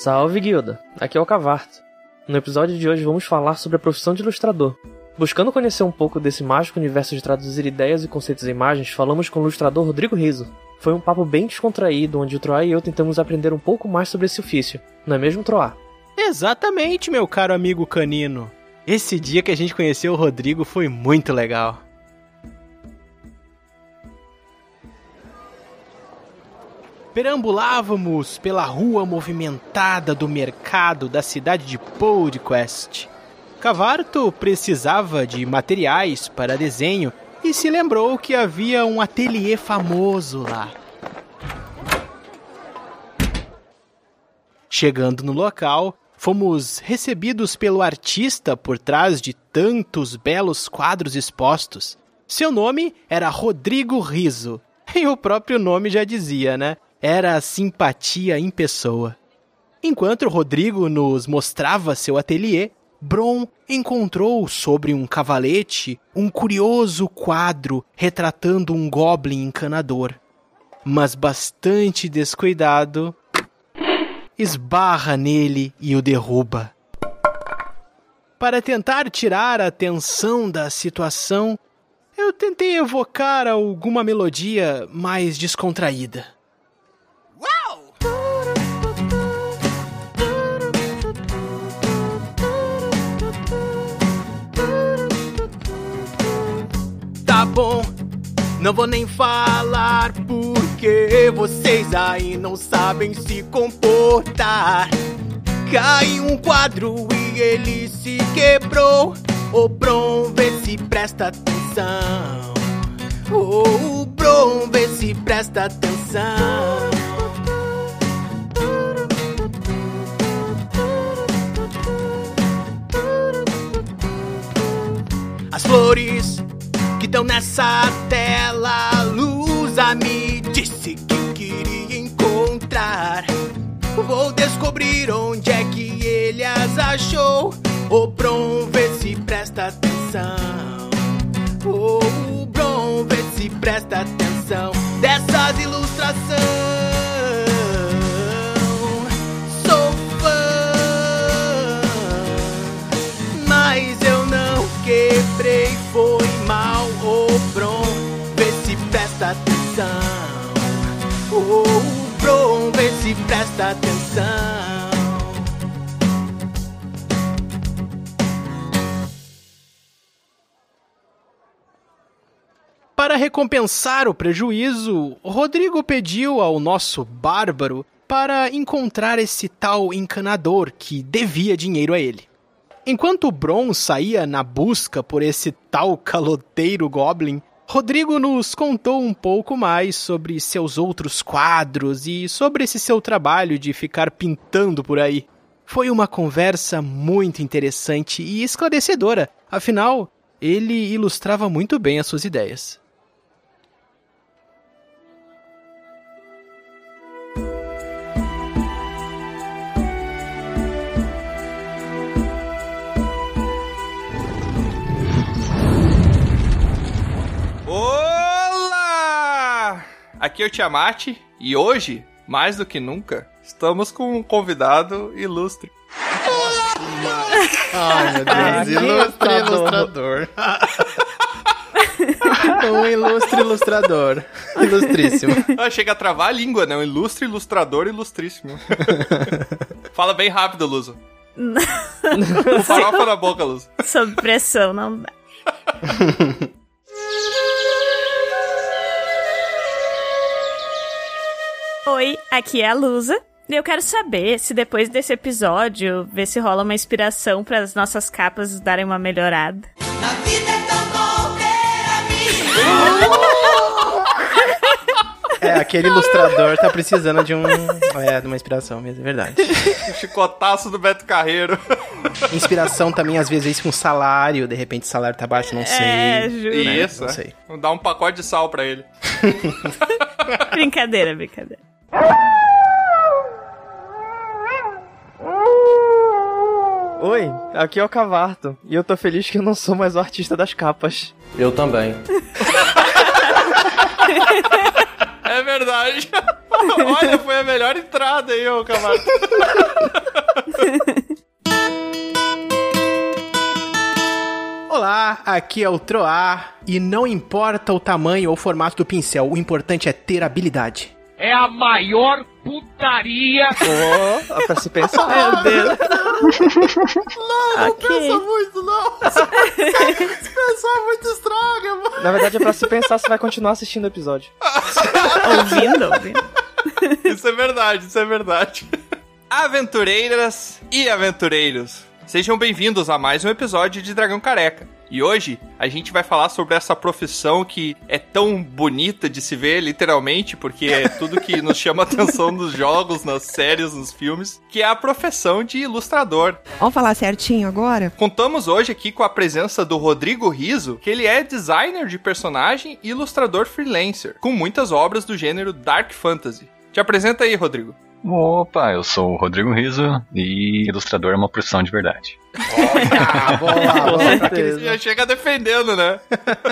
Salve Guilda, aqui é o Cavarto. No episódio de hoje vamos falar sobre a profissão de ilustrador. Buscando conhecer um pouco desse mágico universo de traduzir ideias e conceitos em imagens, falamos com o ilustrador Rodrigo Riso. Foi um papo bem descontraído, onde o Troá e eu tentamos aprender um pouco mais sobre esse ofício. Não é mesmo, Troá? Exatamente, meu caro amigo canino. Esse dia que a gente conheceu o Rodrigo foi muito legal. Perambulávamos pela rua movimentada do mercado da cidade de Podcast. Cavarto precisava de materiais para desenho e se lembrou que havia um ateliê famoso lá. Chegando no local, fomos recebidos pelo artista por trás de tantos belos quadros expostos. Seu nome era Rodrigo Riso, e o próprio nome já dizia, né? Era a simpatia em pessoa. Enquanto Rodrigo nos mostrava seu ateliê, Bron encontrou sobre um cavalete um curioso quadro retratando um goblin encanador. Mas bastante descuidado, esbarra nele e o derruba. Para tentar tirar a atenção da situação, eu tentei evocar alguma melodia mais descontraída. Bom, não vou nem falar porque vocês aí não sabem se comportar. Caiu um quadro e ele se quebrou. O Bron vê se presta atenção. O Bron vê se presta atenção. As flores que estão nessa tela, a Lusa me disse que queria encontrar. Vou descobrir onde é que ele as achou. O Bron vê se presta atenção. O Bron vê se presta atenção dessas ilustrações. Atenção. O Bron vê se presta atenção. Para recompensar o prejuízo, Rodrigo pediu ao nosso bárbaro para encontrar esse tal encanador que devia dinheiro a ele. Enquanto Bron saía na busca por esse tal caloteiro Goblin, Rodrigo nos contou um pouco mais sobre seus outros quadros e sobre esse seu trabalho de ficar pintando por aí. Foi uma conversa muito interessante e esclarecedora, afinal, ele ilustrava muito bem as suas ideias. Aqui é o Tiamat e hoje, mais do que nunca, estamos com um convidado ilustre. Ai, meu Deus, ilustre ilustrador. um ilustre ilustrador. Ilustríssimo. Ah, chega a travar a língua, né? Um ilustre ilustrador ilustríssimo. Fala bem rápido, Luzo. Com farofa na boca, Luzo. Sob pressão, não dá. Oi, aqui é a Lusa. E eu quero saber se depois desse episódio, ver se rola uma inspiração para as nossas capas darem uma melhorada. A vida é tão bom ter amigos. É, aquele ilustrador tá precisando de um. É, de uma inspiração mesmo, é verdade. O chicotaço do Beto Carreiro. Inspiração também, às vezes, com salário, de repente o salário tá baixo, não sei. É, juro. Isso, Não é. sei. Dar um pacote de sal pra ele. Brincadeira, brincadeira. Oi, aqui é o Cavarto, e eu tô feliz que eu não sou mais o artista das capas. Eu também. É verdade. Olha, foi a melhor entrada aí, ô Camargo. Olá, aqui é o Troar e não importa o tamanho ou formato do pincel, o importante é ter habilidade. É a maior putaria Oh, é pra se pensar. Meu Deus. Não Ok. pensa muito, não. Esse pessoal é muito estraga, mano. Na verdade, é pra se pensar se vai continuar assistindo o episódio. ouvindo, ouvindo. Isso é verdade, isso é verdade. Aventureiras e aventureiros, sejam bem-vindos a mais um episódio de Dragão Careca. E hoje a gente vai falar sobre essa profissão que é tão bonita de se ver, literalmente, porque é tudo que nos chama a atenção nos jogos, nas séries, nos filmes, que é a profissão de ilustrador. Vamos falar certinho agora? Contamos hoje aqui com a presença do Rodrigo Riso, que ele é designer de personagem e ilustrador freelancer, com muitas obras do gênero Dark Fantasy. Te apresenta aí, Rodrigo. Opa, eu sou o Rodrigo Riso e ilustrador é uma profissão de verdade. Ah, boa, boa. Já chega defendendo, né?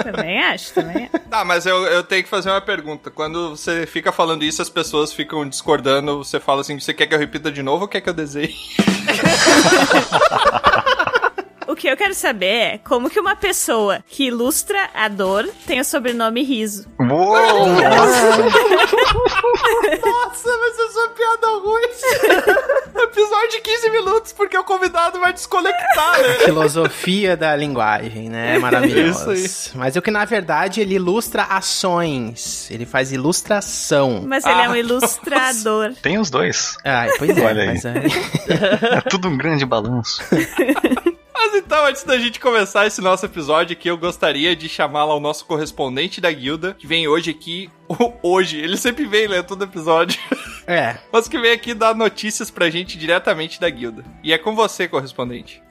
Também acho, também acho. Tá, mas eu, eu tenho que fazer uma pergunta. Quando você fica falando isso, as pessoas ficam discordando. Você fala assim: você quer que eu repita de novo ou quer que eu desenhe? O que eu quero saber é como que uma pessoa que ilustra a dor tem o sobrenome Riso. Uou! Nossa, mas eu sou piada ruim. Episódio de 15 minutos, porque o convidado vai desconectar, né? Filosofia da linguagem, né? Maravilhoso. Isso Mas o que na verdade ele ilustra ações. Ele faz ilustração. Mas ele é um Ah, ilustrador. Tem os dois. Ah, pois é. Olha aí. Mas é. É tudo um grande balanço. Mas então, antes da gente começar esse nosso episódio aqui, eu gostaria de chamar lá o nosso correspondente da guilda, que vem hoje aqui. Hoje, ele sempre vem, né? Todo episódio. É. Mas que vem aqui dar notícias pra gente diretamente da guilda. E é com você, correspondente.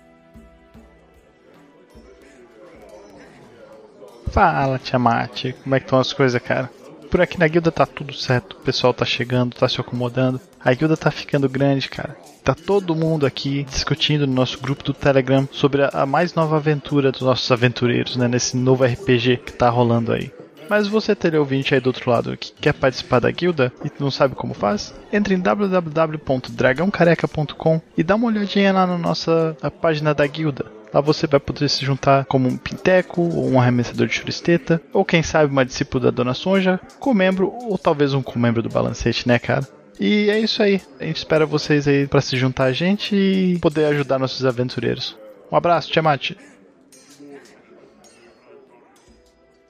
Fala, Tiamat, como é que estão as coisas, cara? Por aqui na guilda tá tudo certo, o pessoal tá chegando, tá se acomodando. A guilda tá ficando grande, cara. Tá todo mundo aqui discutindo no nosso grupo do Telegram sobre a, mais nova aventura dos nossos aventureiros, né? Nesse novo RPG que tá rolando aí. Mas você, teleouvinte aí do outro lado, que quer participar da guilda e não sabe como faz? Entre em www.dragãocareca.com e dá uma olhadinha lá na nossa na página da guilda. Lá você vai poder se juntar como um pinteco, ou um arremessador de churisteta, ou quem sabe uma discípula da Dona Sonja, com-membro, ou talvez um com-membro do Balancete, né, cara? E é isso aí. A gente espera vocês aí pra se juntar a gente e poder ajudar nossos aventureiros. Um abraço, Tiamat.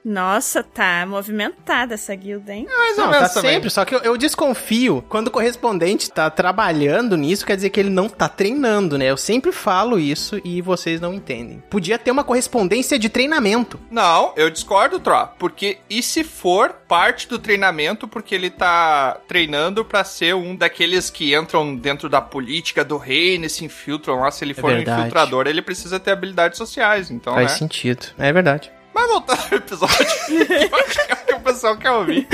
Nossa, tá movimentada essa guilda, hein? Mais ou Não, tá menos também. sempre, só que eu, eu desconfio. Quando o correspondente tá trabalhando nisso, quer dizer que ele não tá treinando, né? Eu sempre falo isso e vocês não entendem. Podia ter uma correspondência de treinamento. Não, eu discordo, Tro. Porque e se for parte do treinamento, porque ele tá treinando pra ser um daqueles que entram dentro da política do reino e se infiltram lá, se ele for um verdade. infiltrador, ele precisa ter habilidades sociais, então, Faz né? sentido. É verdade. Mas voltando ao episódio, que é o que o pessoal quer ouvir.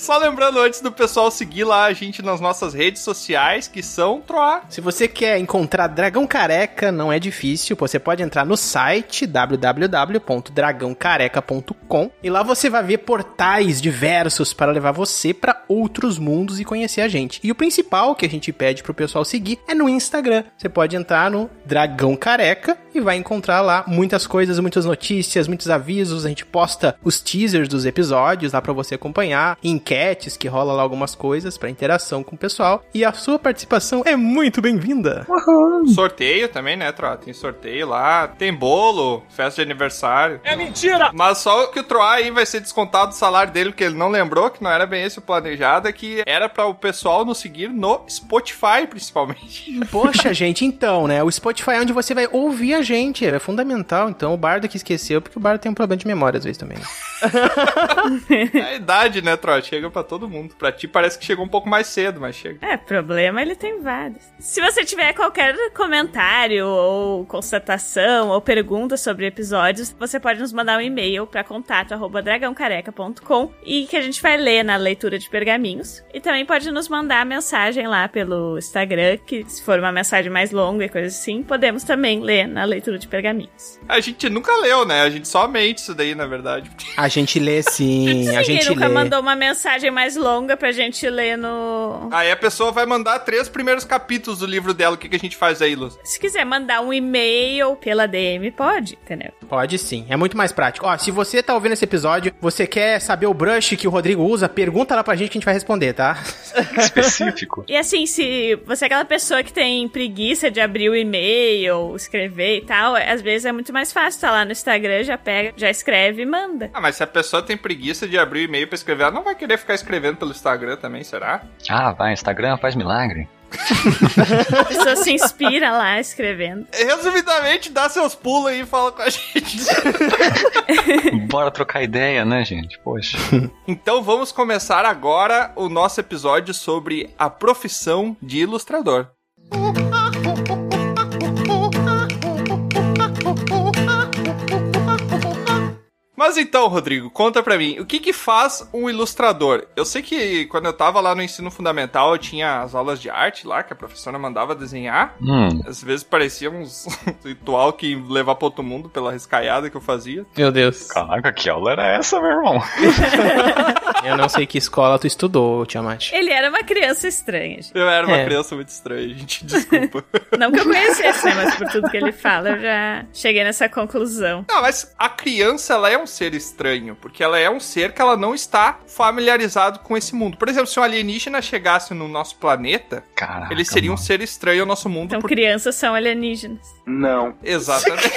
Só lembrando antes do pessoal seguir lá a gente nas nossas redes sociais, que são Troar. Se você quer encontrar Dragão Careca, não é difícil. Você pode entrar no site www.dragãocareca.com e lá você vai ver portais diversos para levar você para outros mundos e conhecer a gente. E o principal que a gente pede pro pessoal seguir é no Instagram. Você pode entrar no Dragão Careca e vai encontrar lá muitas coisas, muitas notícias, muitos avisos. A gente posta os teasers dos episódios lá para você acompanhar, enquetes que rola lá algumas coisas para interação com o pessoal. E a sua participação é muito bem-vinda. Sorteio também, né, Troar? Tem sorteio lá, tem bolo, festa de aniversário. É mentira! Mas só que o Troar aí vai ser descontado do salário dele, porque ele não lembrou que não era bem esse o planejado, é que era para o pessoal nos seguir no Spotify, principalmente. Poxa, gente, então, né? O Spotify é onde você vai ouvir a gente. É fundamental. Então, o Bardo que esqueceu, porque o Bardo tem um problema de memória às vezes também. né? É a idade, né, Troar? Chega pra todo mundo. Pra ti parece que chegou um pouco mais cedo, mas chega. É, problema ele tem vários. Se você tiver qualquer comentário ou constatação ou pergunta sobre episódios, você pode nos mandar um e-mail para contato@dragãocareca.com e que a gente vai ler na leitura de pergaminhos. E também pode nos mandar mensagem lá pelo Instagram, que se for uma mensagem mais longa e coisa assim, podemos também ler na leitura de pergaminhos. A gente nunca leu, né? A gente somente isso daí, na verdade. A gente lê sim, a Ninguém gente nunca lê. mandou uma mensagem mais longa pra gente ler no. Aí a pessoa vai mandar três primeiros capítulos do livro dela. O que, que a gente faz aí, Luz? Se quiser mandar um e-mail pela DM, pode, entendeu? Pode sim, é muito mais prático. Ó, se você tá ouvindo esse episódio, você quer saber o brush que o Rodrigo usa, pergunta lá pra gente que a gente vai responder, tá? Específico. E assim, se você é aquela pessoa que tem preguiça de abrir o e-mail, escrever e tal, às vezes é muito mais fácil, tá lá no Instagram, já pega, já escreve e manda. Ah, mas se a pessoa tem preguiça de abrir o e-mail pra escrever, ela não vai querer ficar escrevendo pelo Instagram também, será? Ah, vai, Instagram faz milagre. A pessoa se inspira lá escrevendo. Resumidamente, dá seus pulos aí e fala com a gente. Bora trocar ideia, né, gente? Poxa. Então vamos começar agora o nosso episódio sobre a profissão de ilustrador. Mas então, Rodrigo, conta pra mim, o que que faz um ilustrador? Eu sei que quando eu tava lá no ensino fundamental, eu tinha as aulas de arte lá, que a professora mandava desenhar. Hum, Às vezes parecia uns ritual que ia levar pra outro mundo pela riscaiada que eu fazia. Meu Deus. caraca, que aula era essa, meu irmão? Eu não sei que escola tu estudou, Tiamat. Ele era uma criança estranha. gente. Eu era uma É. criança muito estranha, gente, desculpa. Não que eu conhecesse, né? Mas por tudo que ele fala, eu já cheguei nessa conclusão. Não, mas a criança, ela é um ser estranho, porque ela é um ser que ela não está familiarizado com esse mundo. Por exemplo, se um alienígena chegasse no nosso planeta, Caraca. ele seria um mano. ser estranho ao nosso mundo. Então, por- crianças são alienígenas. Exatamente.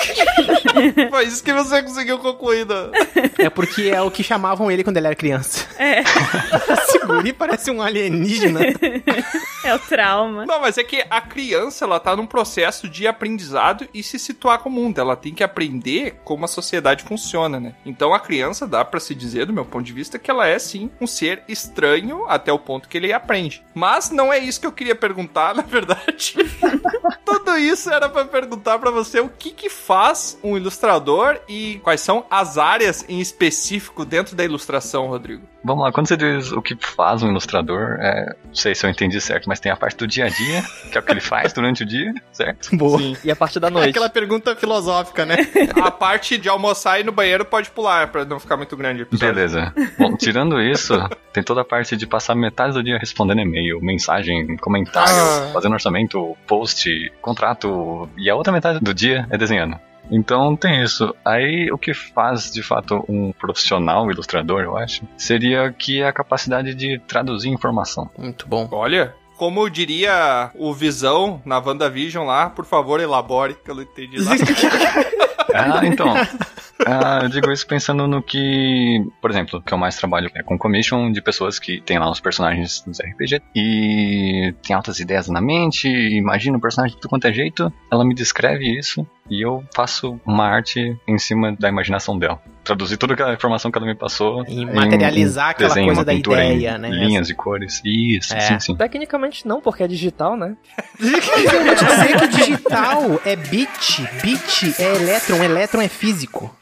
Foi isso que você conseguiu concluir. né? É porque é o que chamavam ele quando ele era criança. É, Seguri parece um alienígena. é o trauma. Não, mas é que a criança, ela tá num processo de aprendizado e se situar com o mundo. Ela tem que aprender como a sociedade funciona, né? Então a criança, dá pra se dizer, do meu ponto de vista, que ela é sim um ser estranho até o ponto que ele aprende. Mas não é isso que eu queria perguntar, na verdade. Tudo isso era pra perguntar pra você o que que faz um ilustrador e quais são as áreas em específico dentro da ilustração, Rodrigo. Vamos lá, quando você diz o que faz um ilustrador, é, não sei se eu entendi certo, mas tem a parte do dia a dia, que é o que ele faz durante o dia, certo? Boa. Sim. E a parte da noite? Aquela pergunta filosófica, né? A parte de almoçar e ir no banheiro pode pular pra não ficar muito grande. Beleza. Bom, tirando isso, tem toda a parte de passar metade do dia respondendo e-mail, mensagem, comentário, Ah. fazendo orçamento, post, contrato, e a outra metade do dia é desenhando. Então tem isso. Aí o que faz de fato um profissional ilustrador, eu acho, seria que é a capacidade de traduzir informação. Muito bom. Olha, como diria o Visão na WandaVision lá, por favor, elabore, que eu não entendi lá. Ah, então. Ah, eu digo isso pensando no que, por exemplo, que eu mais trabalho é com commission de pessoas que tem lá os personagens dos RPG e tem altas ideias na mente, imagina o personagem de tudo quanto é jeito, ela me descreve isso e eu faço uma arte em cima da imaginação dela. Traduzir toda aquela informação que ela me passou E em materializar um aquela desenho, coisa uma da pintura em ideia, né? Linhas e cores. Isso, É. sim, sim. Tecnicamente não, porque é digital, né? Eu vou te dizer que digital é bit, bit é elétron, elétron é físico.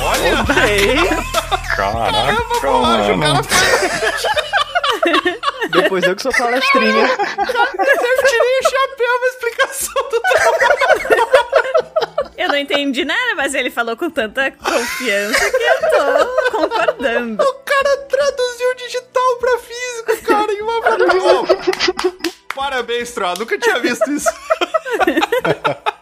Olha, Caraca, bolacha, o mano. Depois eu que sou palestrinha. eu tirei o chapéu na explicação do Eu não entendi nada, mas ele falou com tanta confiança que eu tô concordando. O cara traduziu digital pra físico, cara, em uma produção. Parabéns, Troa, nunca tinha visto isso.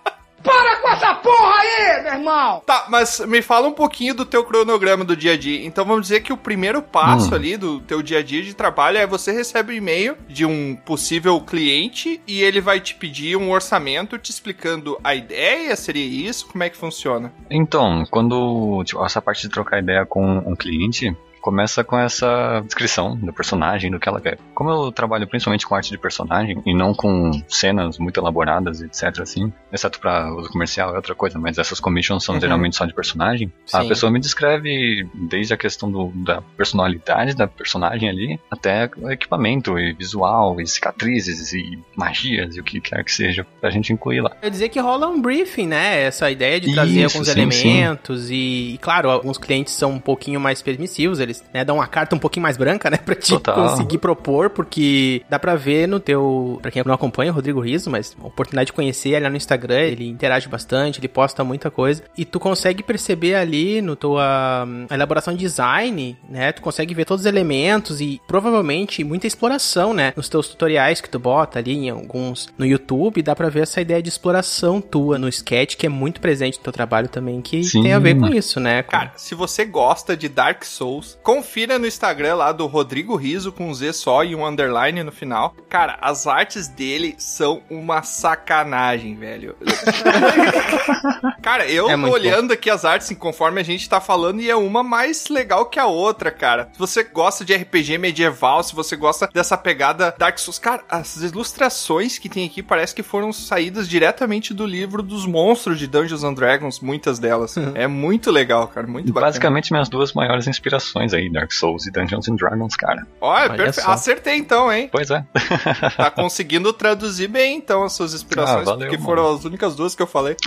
Para com essa porra aí, meu irmão! Tá, mas me fala um pouquinho do teu cronograma do dia a dia. Então vamos dizer que o primeiro passo Hum. ali do teu dia a dia de trabalho é você recebe um e-mail de um possível cliente e ele vai te pedir um orçamento te explicando a ideia, seria isso? Como é que funciona? Então, quando tipo, essa parte de trocar ideia com um cliente começa com essa descrição do personagem, do que ela quer. Como eu trabalho principalmente com arte de personagem e não com cenas muito elaboradas, etc. assim, exceto para uso comercial é outra coisa, mas essas commissions são Uhum. geralmente só de personagem. A Sim. pessoa me descreve desde a questão do- da personalidade da personagem ali até o equipamento e visual e cicatrizes e magias e o que quer que seja pra gente incluir lá. Quer dizer que rola um briefing, né? Essa ideia de trazer Isso, alguns sim, elementos e, e, claro, alguns clientes são um pouquinho mais permissivos, eles eles né, dão uma carta um pouquinho mais branca, né? Pra te Total. conseguir propor, porque dá pra ver no teu. Pra quem não acompanha o Rodrigo Riso, mas a oportunidade de conhecer ele lá no Instagram, ele interage bastante, ele posta muita coisa. E tu consegue perceber ali no tua hum, elaboração de design, né? Tu consegue ver todos os elementos e provavelmente muita exploração, né? Nos teus tutoriais que tu bota ali, em alguns no YouTube, dá pra ver essa ideia de exploração tua no sketch, que é muito presente no teu trabalho também, que Sim. tem a ver com isso, né? Cara, se você gosta de Dark Souls, confira no Instagram lá do Rodrigo Riso com um Z só e um underline no final. Cara, as artes dele são uma sacanagem, velho. Cara, eu É tô olhando aqui as artes assim, conforme a gente tá falando e é uma mais legal que a outra, cara. Se você gosta de RPG medieval, se você gosta dessa pegada Dark Souls, cara, as ilustrações que tem aqui parece que foram saídas diretamente do livro dos monstros de Dungeons and Dragons, muitas delas. É muito legal, cara, muito bacana. Basicamente, minhas duas maiores inspirações aí, Dark Souls e Dungeons and Dragons, cara. Olha, Olha perfe- acertei então, hein? Pois é. Tá conseguindo traduzir bem então as suas inspirações, Ah, valeu, porque mano. foram as únicas duas que eu falei.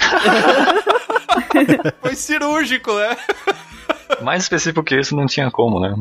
Foi cirúrgico, né? Mais específico que isso, não tinha como, né?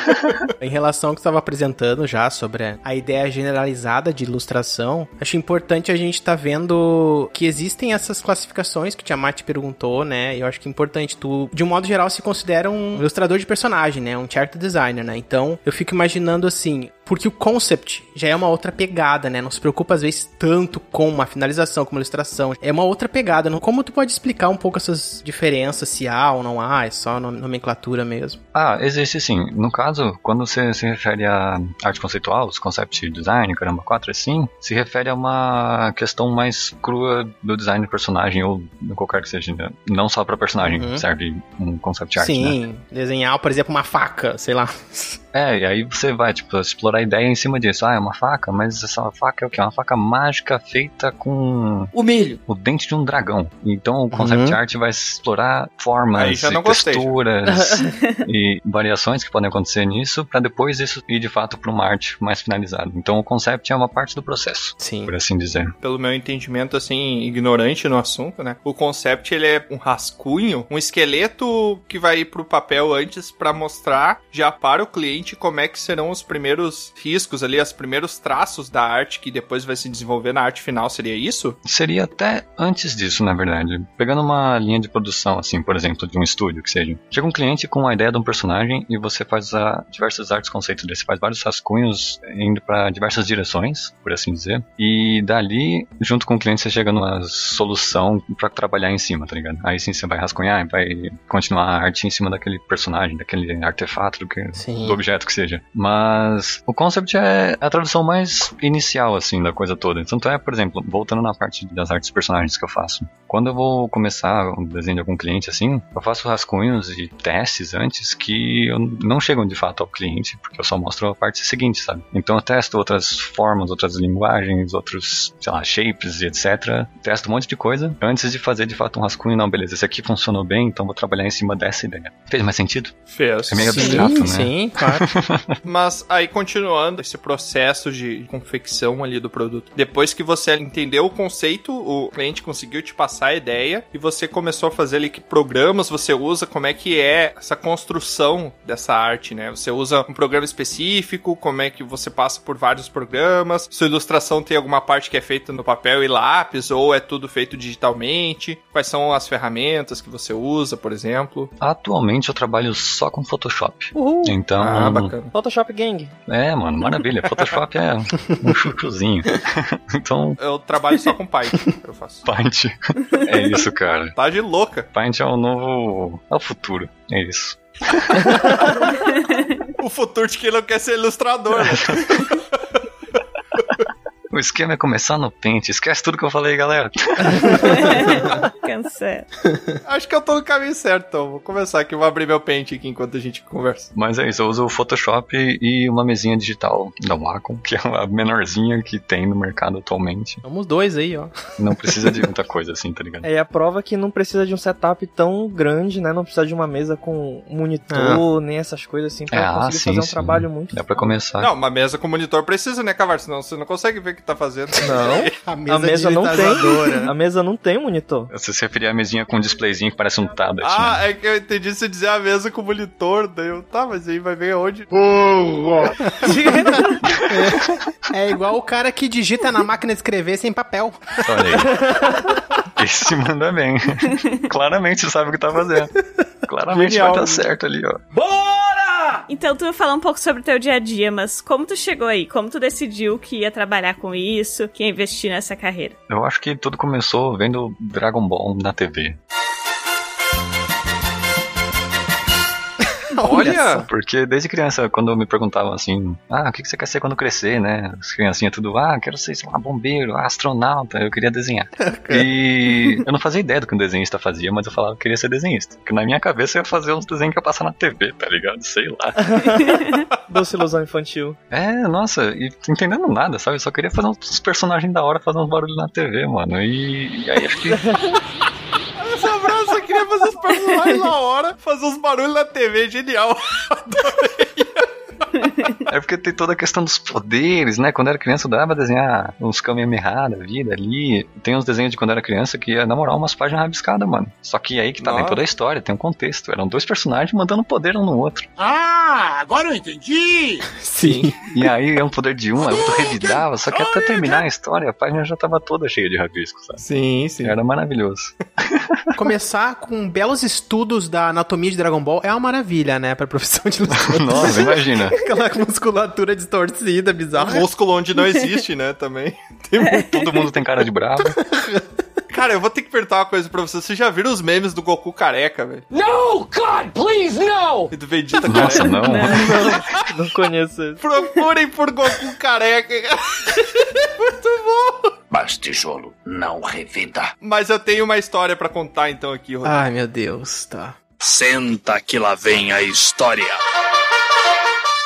Em relação ao que estava apresentando já sobre a ideia generalizada de ilustração, acho importante a gente estar vendo que existem essas classificações que Tiamat perguntou, né? Eu acho que é importante. Tu, de um modo geral, se considera um ilustrador de personagem, né? Um chart designer, né? Então, eu fico imaginando assim, porque o concept já é uma outra pegada, né? Não se preocupa às vezes tanto com uma finalização, com uma ilustração. É uma outra pegada. Como tu pode explicar um pouco essas diferenças, se há ou não há, é só nom- nomenclatura mesmo? Ah, existe sim. No caso, quando você se refere a arte conceitual, os concept design, caramba, 4 assim, se refere a uma questão mais crua do design do personagem ou qualquer que seja. né? Não só pra personagem Uhum. serve um concept art, né? Sim, desenhar, por exemplo, uma faca, sei lá. É, e aí você vai, tipo, explorar a ideia em cima disso. Ah, é uma faca, mas essa faca é o quê? Uma faca mágica feita com O milho. o dente de um dragão. Então o concept Uhum. art vai explorar formas, e gostei, texturas e variações que podem acontecer nisso, pra depois isso ir de fato pra uma arte mais finalizada. Então o concept é uma parte do processo, Sim. por assim dizer. Pelo meu entendimento, assim, ignorante no assunto, né? O concept, ele é um rascunho, um esqueleto que vai ir pro papel antes pra mostrar já para o cliente como é que serão os primeiros riscos ali, os primeiros traços da arte que depois vai se desenvolver na arte final, seria isso? Seria até antes disso, na verdade. Pegando uma linha de produção, assim, por exemplo, de um estúdio, que seja. Chega um cliente com a ideia de um personagem e você faz a, diversas artes conceitos dele. Você faz vários rascunhos indo para diversas direções, por assim dizer. E dali, junto com o cliente, você chega numa solução para trabalhar em cima, tá ligado? Aí sim você vai rascunhar, vai continuar a arte em cima daquele personagem, daquele artefato, do, que, do objeto que seja. Mas o concept é a tradução mais inicial, assim, da coisa toda. Tanto é, por exemplo, voltando na parte das artes personagens que eu faço. Quando eu vou começar um desenho de algum cliente, assim, eu faço rascunhos e testes antes que eu não chegam de fato ao cliente, porque eu só mostro a parte seguinte, sabe? Então eu testo outras formas, outras linguagens, outros, sei lá, shapes e etc. Testo um monte de coisa antes de fazer de fato um rascunho. Não, beleza, esse aqui funcionou bem, então vou trabalhar em cima dessa ideia. Fez mais sentido? Fez. É meio sim, abstrato, né? sim, claro. Mas aí continuando esse processo de confecção ali do produto. Depois que você entendeu o conceito, o cliente conseguiu te passar a ideia e você começou a fazer ali que programas você usa, como é que é essa construção dessa arte, né? Você usa um programa específico, como é que você passa por vários programas, sua ilustração tem alguma parte que é feita no papel e lápis ou é tudo feito digitalmente? Quais são as ferramentas que você usa, por exemplo? Atualmente eu trabalho só com Photoshop. Uhul. Então, Ah, bacana. Photoshop Gang. é, mano, maravilha. Photoshop é um chuchuzinho. então, Eu trabalho só com Python, eu faço. Paint é isso, cara. Tá de louca. Paint é o novo. É o futuro. É isso. O futuro de quem não quer ser ilustrador, né? O esquema é começar no Paint. Esquece tudo que eu falei, galera. Cancela. Acho que eu tô no caminho certo, então. Vou começar aqui, vou abrir meu pente aqui enquanto a gente conversa. Mas é isso, eu uso o Photoshop e uma mesinha digital da Wacom, que é a menorzinha que tem no mercado atualmente. Somos dois aí, ó. Não precisa de muita coisa assim, tá ligado? É a prova que não precisa de um setup tão grande, né? Não precisa de uma mesa com monitor, nem essas coisas assim, pra É, ah, conseguir sim, fazer um sim. trabalho muito Dá pra começar. Não, uma mesa com monitor precisa, né, Cavar? Senão você não consegue ver que tá fazendo. Não. A A mesa não tem. A mesa não tem monitor. Você se referia à mesinha com um displayzinho que parece um tablet, Ah, né? é que eu entendi você dizer a mesa com monitor, daí eu, tá, mas aí vai ver onde? É igual o cara que digita na máquina de escrever sem papel. Olha aí. Esse manda bem. Claramente sabe o que tá fazendo. Claramente Genial. vai dar certo ali, ó. Então tu vai falar um pouco sobre o teu dia a dia, mas como tu chegou aí? Como tu decidiu que ia trabalhar com isso, que ia investir nessa carreira? Eu acho que tudo começou vendo Dragon Ball na TV. Olha! Porque desde criança, quando me perguntavam assim, ah, o que você quer ser quando crescer, né? As criancinhas tudo, ah, quero ser, sei lá, bombeiro, astronauta, eu queria desenhar. e eu não fazia ideia do que um desenhista fazia, mas eu falava que queria ser desenhista. Porque na minha cabeça eu ia fazer uns desenhos que ia passar na TV, tá ligado? Sei lá. Doce ilusão infantil. É, nossa, e entendendo nada, sabe? Eu só queria fazer uns personagens da hora, fazer uns barulhos na TV, mano. E, e aí acho que fazer os personagens na hora, fazer uns barulhos na TV, genial. É porque tem toda a questão dos poderes, né? Quando eu era criança eu dava pra desenhar uns Kamehameha da vida ali. Tem uns desenhos de quando eu era criança que ia namorar umas páginas rabiscadas, mano. Só que aí que tá Nossa. em toda a história, tem um contexto. Eram dois personagens mandando poder um no outro. Ah, agora eu entendi! Sim. E aí é um poder de um, aí o outro revidava. Só que até terminar a história, a página já tava toda cheia de rabiscos, sabe? Sim, sim. Era maravilhoso. Começar com belos estudos da anatomia de Dragon Ball é uma maravilha, né? Pra profissão de ilustrador. Nossa, imagina. Aquela musculatura distorcida, bizarra. Músculo onde não existe, né, também. Tem muito. Todo mundo tem cara de bravo. Cara, eu vou ter que perguntar uma coisa pra vocês. Vocês já viram os memes do Goku careca, velho? No, God, please, no! E do Vegeta Nossa, careca? não. Não conheço esse. Procurem por Goku careca. Muito bom. Mas tijolo não revida. Mas eu tenho uma história pra contar então aqui, Rodrigo. Ai, meu Deus, tá. Senta que lá vem a história.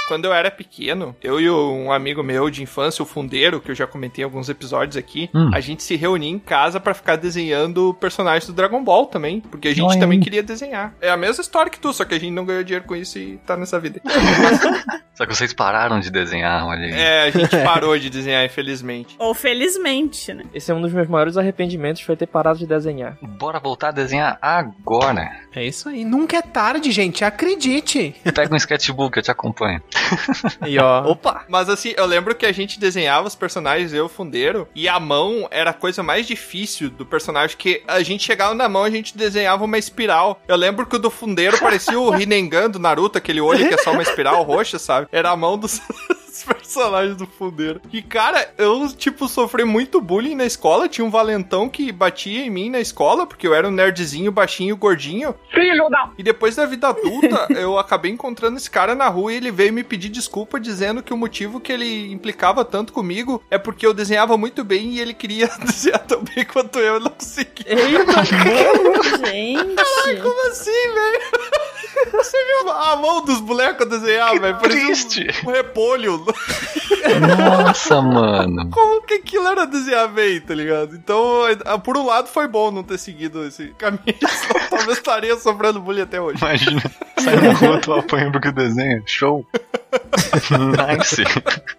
Quando eu era pequeno, eu e um amigo meu de infância, o Fundeiro, que eu já comentei em alguns episódios aqui, Hum. a gente se reunia em casa pra ficar desenhando personagens do Dragon Ball também, porque a gente Olha também queria desenhar. É a mesma história que tu, só que a gente não ganhou dinheiro com isso e tá nessa vida. Só que vocês pararam de desenhar, olha aí. É, a gente parou de desenhar, infelizmente. Ou felizmente, né? Esse é um dos meus maiores arrependimentos, foi ter parado de desenhar. Bora voltar a desenhar agora. É isso aí. Nunca é tarde, gente. Acredite. Pega um sketchbook, eu te acompanho. Aí, ó. Opa! Mas assim, eu lembro que a gente desenhava os personagens, eu e o Fundeiro, e a mão era a coisa mais difícil do personagem, que a gente chegava na mão, a gente desenhava uma espiral. Eu lembro que o do Fundeiro parecia o Rinnegan do Naruto, aquele olho que é só uma espiral roxa, sabe? Era a mão dos... dos personagens do Fundeiro. E, cara, eu, tipo, sofri muito bullying na escola. Tinha um valentão que batia em mim na escola, porque eu era um nerdzinho, baixinho, gordinho. Filho da... E depois da vida adulta, eu acabei encontrando esse cara na rua e ele veio me pedir desculpa dizendo que o motivo que ele implicava tanto comigo é porque eu desenhava muito bem e ele queria desenhar tão bem quanto eu e não conseguia. Gente. Como assim, velho? Você viu a mão dos bonecos desenhar, velho? Triste. um, um repolho. Nossa, mano. Como que aquilo era desenhar bem, tá ligado? Então, por um lado foi bom não ter seguido esse caminho, talvez estaria sofrendo bullying até hoje. Imagina. Sai na rua, tu apanha porque desenha. Show. Nice.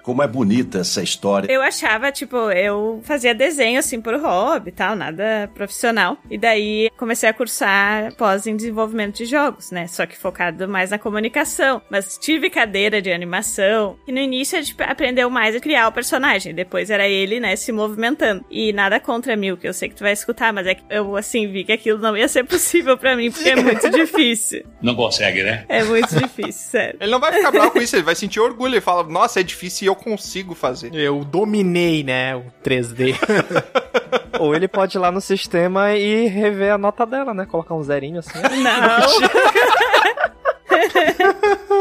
Como é bonita essa história. Eu achava, tipo, eu fazia desenho assim por hobby e tal, nada profissional. E daí comecei a cursar pós em desenvolvimento de jogos, né? Só que focado mais na comunicação. Mas tive cadeira de animação. E no início a gente aprendeu mais a criar o personagem. Depois era ele, né, se movimentando. E nada contra mil, que eu sei que tu vai escutar, mas é que eu, assim, vi que aquilo não ia ser possível pra mim, porque é muito difícil. Não consegue, né? É muito difícil, sério. Ele não vai ficar bravo com isso, ele vai sentir orgulho. Ele fala, nossa, é difícil e eu consigo fazer. Eu dominei, né, o 3D. Ou ele pode ir lá no sistema e rever a nota dela, né? Colocar um zerinho assim. Não.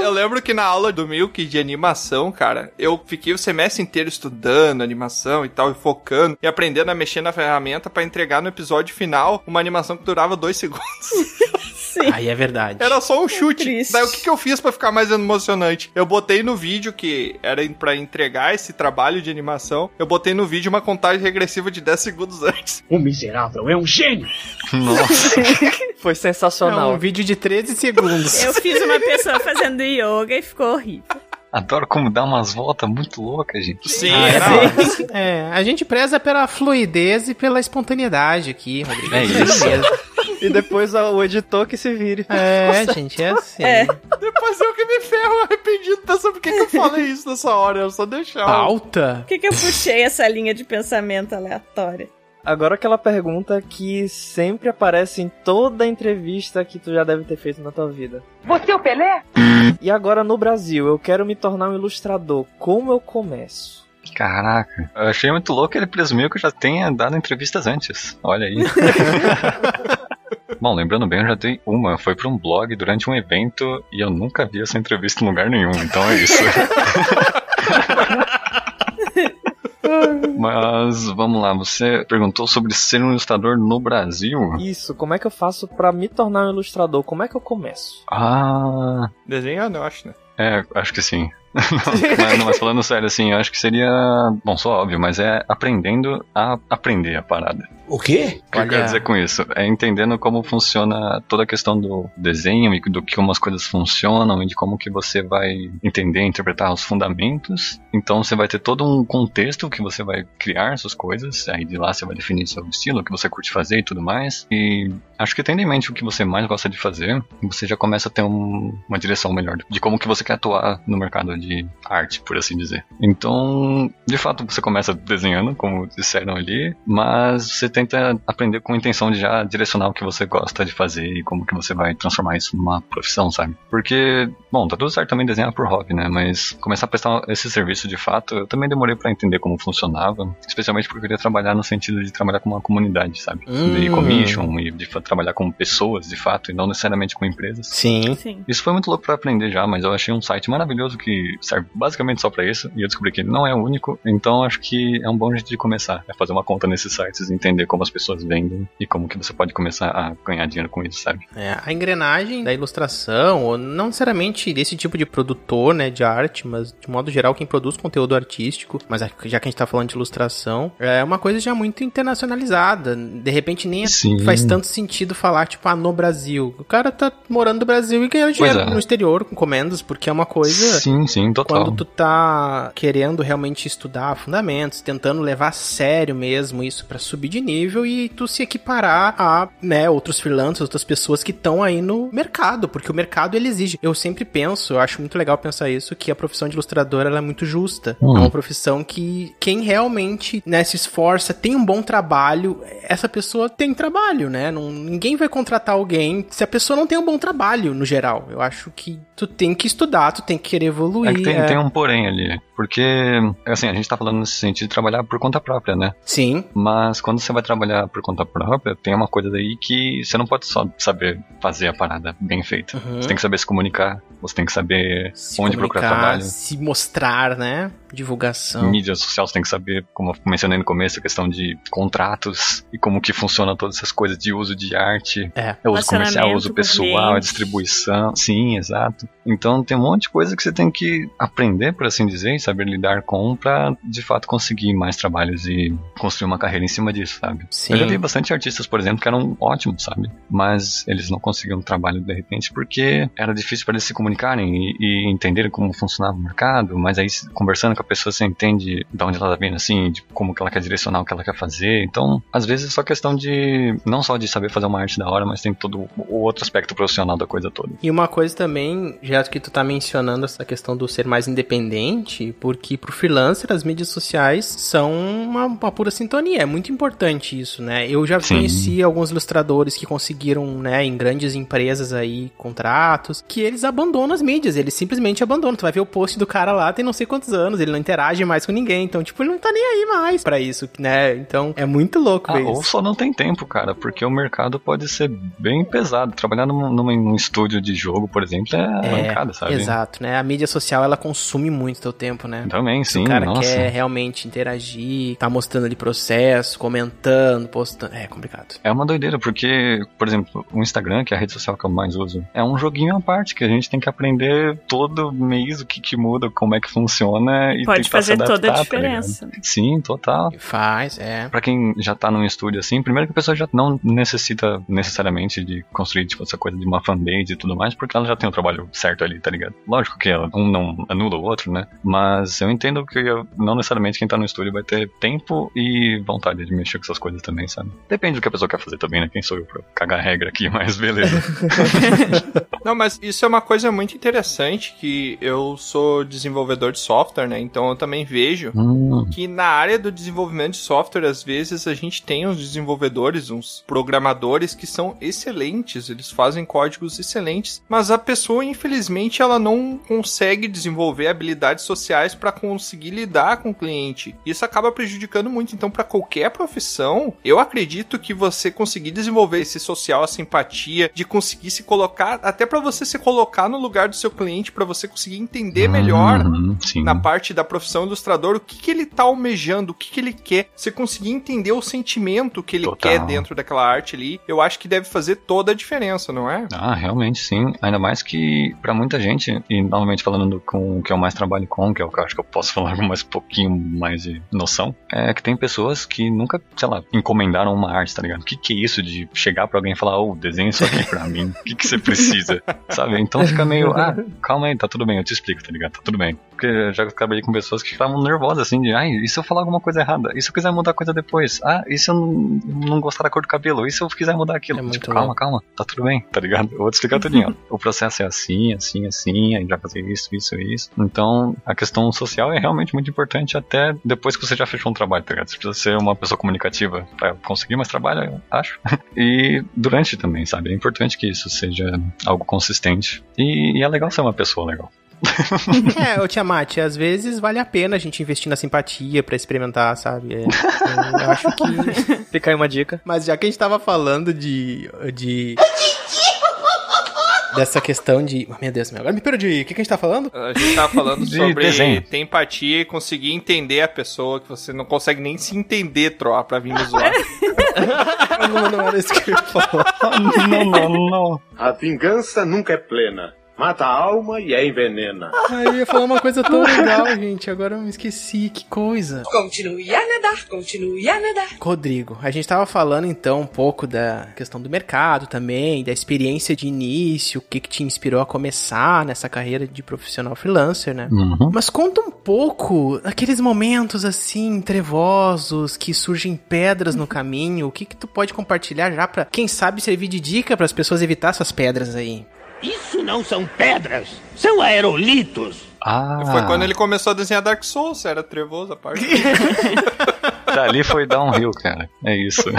Eu lembro que na aula do Milk de animação, cara, eu fiquei o semestre inteiro estudando animação e tal, e focando, e aprendendo a mexer na ferramenta pra entregar no episódio final uma animação que durava dois segundos. Sim. Aí é verdade. Era só um chute. triste. Daí o que, que eu fiz pra ficar mais emocionante? Eu botei no vídeo que era pra entregar esse trabalho de animação, eu botei no vídeo uma contagem regressiva de 10 segundos antes. O miserável é um gênio. Nossa. Foi É sensacional. um vídeo de 13 segundos. Eu fiz uma pessoa fazendo yoga e ficou horrível. Adoro como dá umas voltas muito loucas, gente. Sim, Ah, é é, é, a gente preza pela fluidez e pela espontaneidade aqui, Rodrigo. É isso. E depois o editor que se vire. É, gente, é assim. É. Depois eu que me ferro arrependido pensando por que, que eu falei isso nessa hora. Eu só deixava. Pauta? Por que, que eu puxei essa linha de pensamento aleatória? Agora aquela pergunta que sempre aparece em toda entrevista que tu já deve ter feito na tua vida. Você é o Pelé? E agora no Brasil, eu quero me tornar um ilustrador. Como eu começo? Caraca, eu achei muito louco ele presumiu que eu já tenha dado entrevistas antes. Olha aí. Bom, lembrando bem, eu já dei uma. Foi pra um blog durante um evento e eu nunca vi essa entrevista em lugar nenhum, então é isso. Mas vamos lá, você perguntou sobre ser um ilustrador no Brasil. Isso, como é que eu faço pra me tornar um ilustrador? Como é que eu começo? Ah, Desenhando, eu acho, né? é, acho que sim. não, mas, não, mas falando sério, assim, eu acho que seria. Bom, só óbvio, mas é aprendendo a aprender a parada. O quê? O que eu Olha- quero dizer com isso? É entendendo como funciona toda a questão do desenho e do que como as coisas funcionam e de como que você vai entender e interpretar os fundamentos. Então você vai ter todo um contexto que você vai criar suas coisas, aí de lá você vai definir seu estilo, o que você curte fazer e tudo mais. E acho que tendo em mente o que você mais gosta de fazer, você já começa a ter um- uma direção melhor de como que você quer atuar no mercado de arte, por assim dizer. Então, de fato, você começa desenhando, como disseram ali, mas você tenta aprender com a intenção de já direcionar o que você gosta de fazer e como que você vai transformar isso numa profissão, sabe? Porque, bom, tá tudo certo também desenhar por hobby, né? Mas começar a prestar esse serviço de fato, eu também demorei pra entender como funcionava, especialmente porque eu queria trabalhar no sentido de trabalhar com uma comunidade, sabe? De Hum. commission e de trabalhar com pessoas, de fato, e não necessariamente com empresas. Sim. Sim. Isso foi muito louco pra aprender já, mas eu achei um site maravilhoso que serve basicamente só pra isso, e eu descobri que ele não é o único, então acho que é um bom jeito de começar, é fazer uma conta nesses sites e entender como as pessoas vendem e como que você pode começar a ganhar dinheiro com isso, sabe? É, a engrenagem da ilustração, ou não necessariamente desse tipo de produtor, né, de arte, mas de modo geral quem produz conteúdo artístico, mas já que a gente tá falando de ilustração, é uma coisa já muito internacionalizada. De repente nem é- Sim. faz tanto sentido falar, tipo, ah, no Brasil. O cara tá morando no Brasil e ganhando dinheiro é. no exterior com encomendas, porque é uma coisa... Sim, sim, total. Quando tu tá querendo realmente estudar fundamentos, tentando levar a sério mesmo isso pra subir de nível e tu se equiparar a, né, outros freelancers, outras pessoas que estão aí no mercado, porque o mercado ele exige. Eu sempre penso, eu acho muito legal pensar isso, que a profissão de ilustrador ela é muito justa. Hum. É uma profissão que quem realmente, né, se esforça, tem um bom trabalho, essa pessoa tem trabalho, né? Não, ninguém vai contratar alguém se a pessoa não tem um bom trabalho, no geral. Eu acho que tu tem que estudar, tu tem que querer evoluir. É que tem, é. tem um porém ali, porque, assim, a gente tá falando nesse sentido de trabalhar por conta própria, né? Sim. Mas quando você vai trabalhar por conta própria, tem uma coisa daí que você não pode só saber fazer a parada bem feita. Uhum. Você tem que saber se comunicar, você tem que saber Se onde procurar trabalho. Se mostrar, né? Divulgação. Mídia social, você tem que saber, como eu mencionei no começo, a questão de contratos e como que funciona todas essas coisas de uso de arte, É. é uso comercial, uso pessoal, cliente. distribuição. Sim, exato. Então tem um monte de coisa que você tem que aprender, por assim dizer, e saber lidar com pra de fato conseguir mais trabalhos e construir uma carreira em cima disso, sabe? Sim. Eu já vi bastante artistas, por exemplo, que eram ótimos, sabe? Mas eles não conseguiam trabalho de repente porque era difícil para eles se comunicarem e, e entenderem como funcionava o mercado. Mas aí, conversando com a pessoa, você entende de onde ela tá vindo, assim, de como que ela quer direcionar o que ela quer fazer. Então, às vezes é só questão de não só de saber fazer uma arte da hora, mas tem todo o outro aspecto profissional da coisa toda. E uma coisa também, já que tu tá mencionando essa questão do ser mais independente, porque pro freelancer as mídias sociais são uma, uma pura sintonia. É muito importante isso, né? Eu já Sim. conheci alguns ilustradores que conseguiram, né, em grandes empresas aí, contratos, que eles abandonam as mídias, eles simplesmente abandonam. Tu vai ver o post do cara lá, tem não sei quantos anos, ele não interage mais com ninguém, então, tipo, ele não tá nem aí mais pra isso, né? Então, é muito louco Ah, ou só não tem tempo, cara, porque o mercado pode ser bem pesado. Trabalhar num, num, estúdio de jogo, por exemplo, é, bancada, sabe? Exato, né? A mídia social, ela consome muito teu tempo, né? Também, Se sim, o cara nossa. quer realmente interagir, tá mostrando ali processo, comentando, postando. É complicado. É uma doideira, porque, por exemplo, o Instagram, que é a rede social que eu mais uso, é um joguinho à parte que a gente tem que aprender todo mês o que, que muda, como é que funciona Pode se fazer toda a adaptar, tá diferença. ligado? Sim, total. Faz, é. Pra quem já tá num estúdio assim, primeiro que a pessoa já não necessita necessariamente de construir, tipo, essa coisa de uma fanbase e tudo mais, porque ela já tem o trabalho certo ali, tá ligado? Lógico que ela- um não anula o outro, né? Mas eu entendo que eu- não necessariamente quem tá no estúdio vai ter tempo e vontade de mexer com essas coisas também, sabe? Depende do que a pessoa quer fazer também, né? Quem sou eu pra cagar regra aqui, mas beleza. Não, mas isso é uma coisa muito interessante que eu sou desenvolvedor de software, né? Então eu também vejo Hum, que na área do desenvolvimento de software, às vezes a gente tem uns desenvolvedores, uns programadores que são excelentes, eles fazem códigos excelentes, mas a pessoa, infelizmente, ela não consegue desenvolver habilidades sociais para conseguir lidar com o cliente. Isso acaba prejudicando muito. Então, para qualquer profissão, eu acredito que você conseguir desenvolver esse social, a simpatia, de conseguir se colocar, até para você se colocar no lugar do seu cliente, para você conseguir entender melhor uhum, na parte da profissão ilustrador, o que, que ele tá almejando, o que, que ele quer. Você conseguir entender o sentimento que ele Total. quer dentro daquela arte ali, eu acho que deve fazer toda a diferença, não é? Ah, realmente sim. Ainda mais que pra muita gente, e normalmente falando com o que eu mais trabalho com, que é o que eu acho que eu posso falar com mais um pouquinho mais de noção, é que tem pessoas que nunca, sei lá, encomendaram uma arte, tá ligado? O que, que é isso de chegar pra alguém e falar, ô, desenha isso aqui pra mim, o que, que você precisa? Sabe? Então fica meio, ah, calma aí, tá tudo bem, eu te explico, tá ligado? Tá tudo bem. Porque já trabalhei com pessoas que ficavam nervosas, assim, de, ai, e se eu falar alguma coisa errada? E se eu quiser mudar a coisa depois? Ah, e se eu não, não gostar da cor do cabelo? E se eu quiser mudar aquilo? É tipo, calma, calma, tá tudo bem, tá ligado? Eu vou te explicar tudinho. o processo é assim, assim, assim, a gente vai fazer isso, isso, isso. Então, a questão social é realmente muito importante até depois que você já fechou um trabalho, tá ligado? Você precisa ser uma pessoa comunicativa pra conseguir mais trabalho, eu acho. E durante também, sabe? É importante que isso seja algo consistente. E, e é legal ser uma pessoa legal. É, ô Tiamat, às vezes vale a pena a gente investir na simpatia pra experimentar, sabe? É, eu, acho que. Fica aí uma dica. Mas já que a gente tava falando de. de. Dessa questão de. Oh, meu Deus, meu, agora me perdi. O que, que a gente tá falando? A gente tava falando De sobre desenho. ter empatia e conseguir entender a pessoa, que você não consegue nem se entender, Troa, pra vir me zoar. não, não era isso que eu ia falar. não, não, não. A vingança nunca é plena. Mata a alma e a envenena. Ah, eu ia falar uma coisa tão legal, gente. Agora eu me esqueci. Que coisa. Continue a nadar, continue a nadar. Rodrigo, a gente tava falando então um pouco da questão do mercado também, da experiência de início, o que, que te inspirou a começar nessa carreira de profissional freelancer, né? Uhum. Mas conta um pouco aqueles momentos assim, trevosos, que surgem pedras no caminho. O que que tu pode compartilhar já pra, quem sabe, servir de dica para as pessoas evitar essas pedras aí? Isso não são pedras, são aerolitos. Ah, Foi quando ele começou a desenhar Dark Souls, era trevoso a parte. Dali foi downhill, cara. É isso.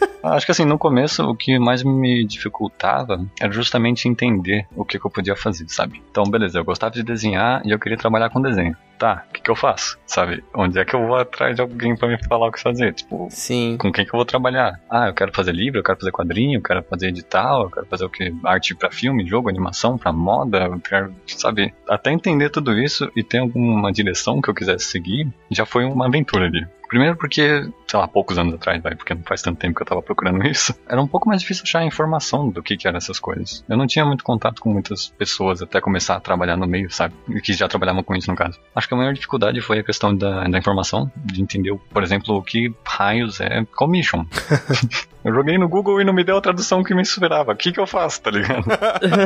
Acho que assim, no começo, o que mais me dificultava era justamente entender o que, que eu podia fazer, sabe? Então, beleza, eu gostava de desenhar e eu queria trabalhar com desenho. Tá, o que, que eu faço? Sabe? Onde é que eu vou atrás de alguém pra me falar o que fazer? Tipo, Sim. com quem que eu vou trabalhar? Ah, eu quero fazer livro, eu quero fazer quadrinho, eu quero fazer edital, eu quero fazer o que? Arte pra filme, jogo, animação, pra moda, eu quero, sabe? Até entender tudo isso e ter alguma direção que eu quisesse seguir, já foi uma aventura ali. Primeiro porque, sei lá, poucos anos atrás, vai, porque não faz tanto tempo que eu tava procurando isso, era um pouco mais difícil achar informação do que que eram essas coisas. Eu não tinha muito contato com muitas pessoas até começar a trabalhar no meio, sabe? E Que já trabalhavam com isso no caso. Acho que a maior dificuldade foi a questão da, da informação, de entender, por exemplo, o que raios é commission. Eu joguei no Google e não me deu a tradução que me esperava. O que que eu faço, tá ligado?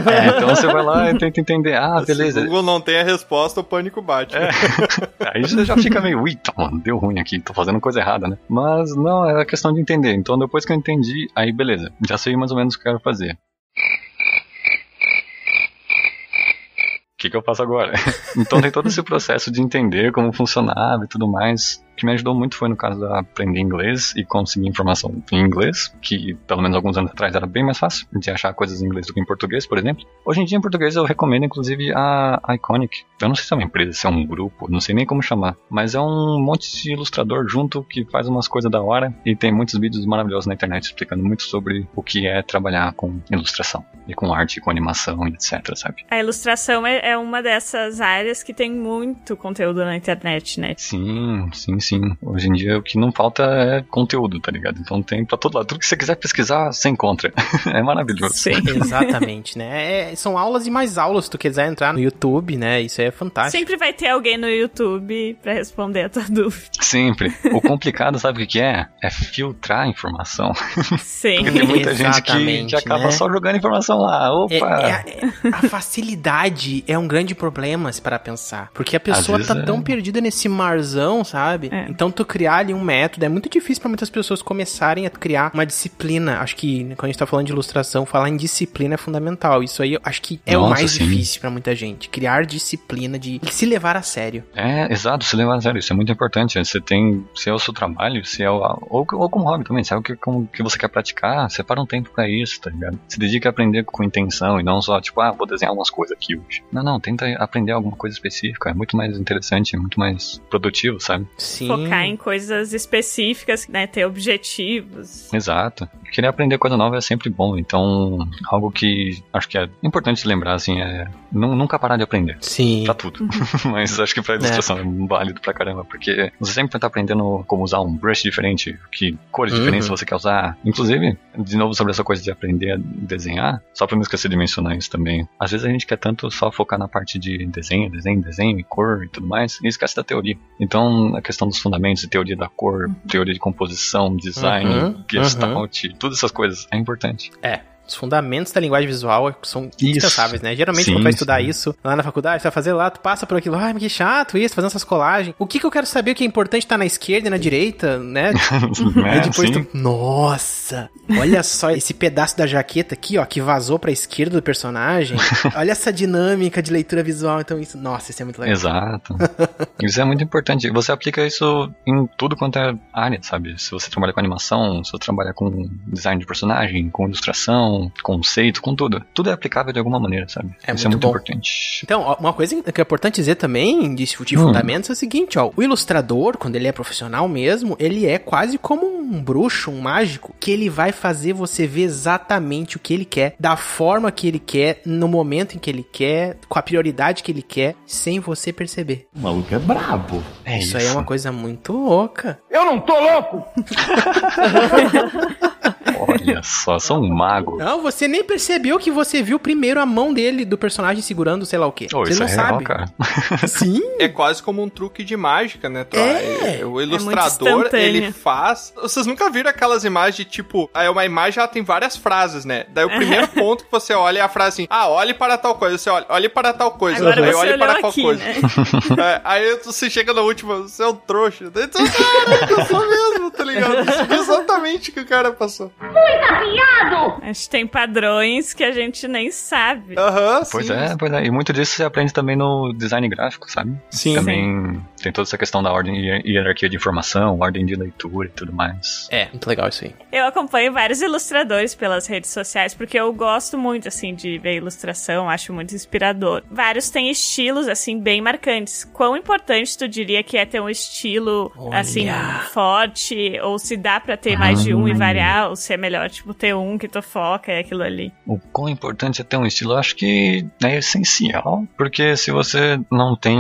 É, então você vai lá e tenta entender. Ah, beleza. Se o Google não tem a resposta, o pânico bate. né? Aí você já fica meio, ui, tá, mano, deu ruim aqui, tô fazendo coisa errada, né? Mas não, é questão de entender. Então depois que eu entendi, aí beleza, já sei mais ou menos o que eu quero fazer. O que, que eu faço agora? então tem todo esse processo de entender como funcionava e tudo mais. O que me ajudou muito foi no caso de aprender inglês e conseguir informação em inglês, que pelo menos alguns anos atrás era bem mais fácil de achar coisas em inglês do que em português, por exemplo. Hoje em dia em português eu recomendo inclusive a Iconic. Eu não sei se é uma empresa, se é um grupo, não sei nem como chamar, mas é um monte de ilustrador junto que faz umas coisas da hora e tem muitos vídeos maravilhosos na internet explicando muito sobre o que é trabalhar com ilustração e com arte, com animação e etc, sabe? A ilustração é, é uma dessas áreas que tem muito conteúdo na internet, né? Sim, sim, sim. sim. Hoje em dia o que não falta é conteúdo, tá ligado? Então tem pra todo lado. Tudo que você quiser pesquisar, você encontra. é maravilhoso. Sim, exatamente, né? É, são aulas e mais aulas se tu quiser entrar no YouTube, né? Isso aí é fantástico. Sempre vai ter alguém no YouTube pra responder a tua dúvida. Sempre. O complicado, sabe o que, é? É filtrar a informação. Sim. Porque tem muita gente que, que acaba né? só jogando informação lá. Opa! É, é- é- a facilidade é um grande problema, se parar pra pensar. Porque a pessoa tá é. tão perdida nesse marzão, sabe? É. Então, tu criar ali um método é muito difícil pra muitas pessoas começarem a criar uma disciplina. Acho que, quando a gente tá falando de ilustração, falar em disciplina é fundamental. Isso aí, eu acho que é o Nossa, mais sim. difícil pra muita gente. Criar disciplina de se levar a sério. É, exato, se levar a sério, isso é muito importante. Você tem, se é o seu trabalho, se é o, ou, ou como hobby também, se é o que, como, que você quer praticar, separa um tempo pra isso, tá ligado? Se dedica a aprender com intenção e não só, tipo, ah, vou desenhar umas coisas aqui hoje. Não, não, tenta aprender alguma coisa específica, é muito mais interessante, é muito mais produtivo, sabe? Sim. Focar em coisas específicas, né? Ter objetivos. Exato. Querer aprender coisa nova é sempre bom, então algo que acho que é importante lembrar, assim, é nu- nunca parar de aprender. Sim. Pra tudo. Mas acho que pra ilustração é. válido pra caramba, porque você sempre tá aprendendo como usar um brush diferente, que cores Uhum. diferentes você quer usar. Inclusive, de novo sobre essa coisa de aprender a desenhar, só pra não esquecer de mencionar isso também. Às vezes a gente quer tanto só focar na parte de desenho, desenho, desenho cor e tudo mais, e esquece da teoria. Então, a questão dos fundamentos, teoria da cor, teoria de composição, design, Uhum, gestalt, todas essas coisas é importante. É. Os fundamentos da linguagem visual são indispensáveis, né? Geralmente, Sim, quando vai estudar sim. isso lá na faculdade, você vai fazer lá, tu passa por aquilo, ai, que chato isso, fazendo essas colagens. O que que eu quero saber que é importante tá na esquerda e na direita, né? Aí É, depois sim. tu, nossa, olha só esse pedaço da jaqueta aqui, ó, que vazou pra esquerda do personagem. Olha essa dinâmica de leitura visual, então isso, nossa, isso é muito legal. Exato. Isso é muito importante. Você aplica isso em tudo quanto é área, sabe? Se você trabalha com animação, se você trabalha com design de personagem, com ilustração, conceito, com tudo. Tudo é aplicável de alguma maneira, sabe? É isso muito é muito bom. importante. Então, uma coisa que é importante dizer também, de, de Hum. fundamentos, é o seguinte, ó. O ilustrador, quando ele é profissional mesmo, ele é quase como um bruxo, um mágico, que ele vai fazer você ver exatamente o que ele quer, da forma que ele quer, no momento em que ele quer, com a prioridade que ele quer, sem você perceber. O maluco é brabo. É isso, aí é uma coisa muito louca. Eu não tô louco! Olha só, sou um mago. Não, você nem percebeu que você viu primeiro a mão dele, do personagem segurando sei lá o quê. Oh, você isso não é real, sabe. cara. Sim. É quase como um truque de mágica, né, Troy? É. O ilustrador, instantâneo. ele faz. Vocês nunca viram aquelas imagens de tipo. Aí uma imagem ela tem várias frases, né? Daí o primeiro ponto que você olha é a frase assim: Ah, olhe para tal coisa. Você olha, olhe para tal coisa. Agora aí você olhe para qual aqui, coisa. né? É, aí você chega na última, você é um trouxa. Daí tu, caraca, eu sou mesmo, tá ligado? Isso é exatamente o que o cara passou. A gente tem padrões que a gente nem sabe. Aham, Pois sim. é, pois é. E muito disso você aprende também no design gráfico, sabe? Sim. Também tem toda essa questão da ordem e hierarquia de informação, ordem de leitura e tudo mais. É, muito legal isso aí. Eu acompanho vários ilustradores pelas redes sociais, porque eu gosto muito, assim, de ver ilustração, acho muito inspirador. Vários têm estilos, assim, bem marcantes. Quão importante tu diria que é ter um estilo, Olha. assim, forte, ou se dá pra ter mais de um e variar, ou se é melhor, tipo, ter um que tu foca é aquilo ali. O quão importante é ter um estilo, eu acho que é essencial, porque se você não tem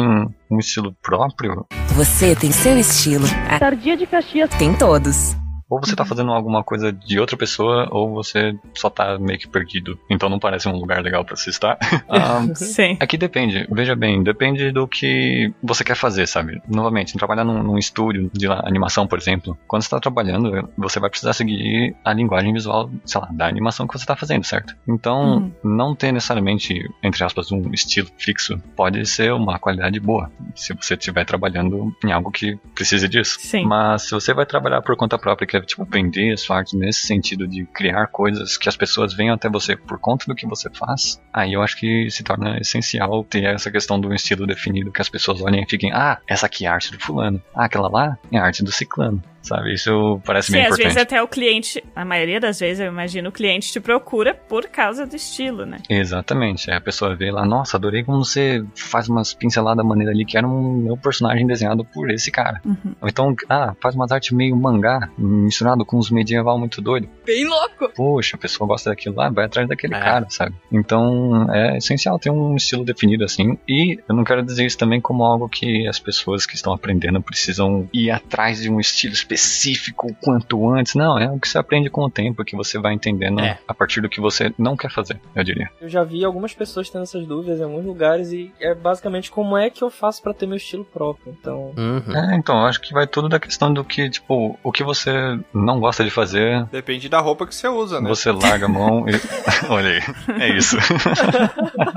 um estilo próprio, Você tem seu estilo. A Tardia de Caxias. tem todos. Ou você tá fazendo alguma coisa de outra pessoa, ou você só tá meio que perdido. Então não parece um lugar legal pra se estar. Ah, Sim. Aqui depende, veja bem, depende do que você quer fazer, sabe? Novamente, trabalhar num, num estúdio de animação, por exemplo, quando você tá trabalhando, você vai precisar seguir a linguagem visual, sei lá, da animação que você tá fazendo, certo? Então, não ter necessariamente, entre aspas, um estilo fixo pode ser uma qualidade boa, se você estiver trabalhando em algo que precise disso. Sim. Mas se você vai trabalhar por conta própria, tipo vender sua arte nesse sentido de criar coisas que as pessoas venham até você por conta do que você faz, aí eu acho que se torna essencial ter essa questão do estilo definido, que as pessoas olhem e fiquem, ah, essa aqui é a arte do fulano, ah, aquela lá é a arte do ciclano. Sabe? Isso parece Sim, bem às importante. vezes até o cliente, a maioria das vezes eu imagino, o cliente te procura por causa do estilo, né? Exatamente. Aí a pessoa vê lá, nossa, adorei como você faz umas pinceladas maneira ali, que era um meu personagem desenhado por esse cara. Uhum. Ou então, ah, faz umas artes meio mangá, misturado com uns medieval muito doido. Bem louco. Poxa, a pessoa gosta daquilo lá, vai atrás daquele cara, sabe? Então, é essencial ter um estilo definido assim. E eu não quero dizer isso também como algo que as pessoas que estão aprendendo precisam ir atrás de um estilo específico o quanto antes. Não, é o que você aprende com o tempo, que você vai entendendo É. a partir do que você não quer fazer, eu diria. Eu já vi algumas pessoas tendo essas dúvidas em alguns lugares e é basicamente como é que eu faço pra ter meu estilo próprio. Então, É, então, acho que vai tudo da questão do que, tipo, o que você não gosta de fazer, Depende da roupa que você usa, né? você larga a mão e. Olha aí, é isso.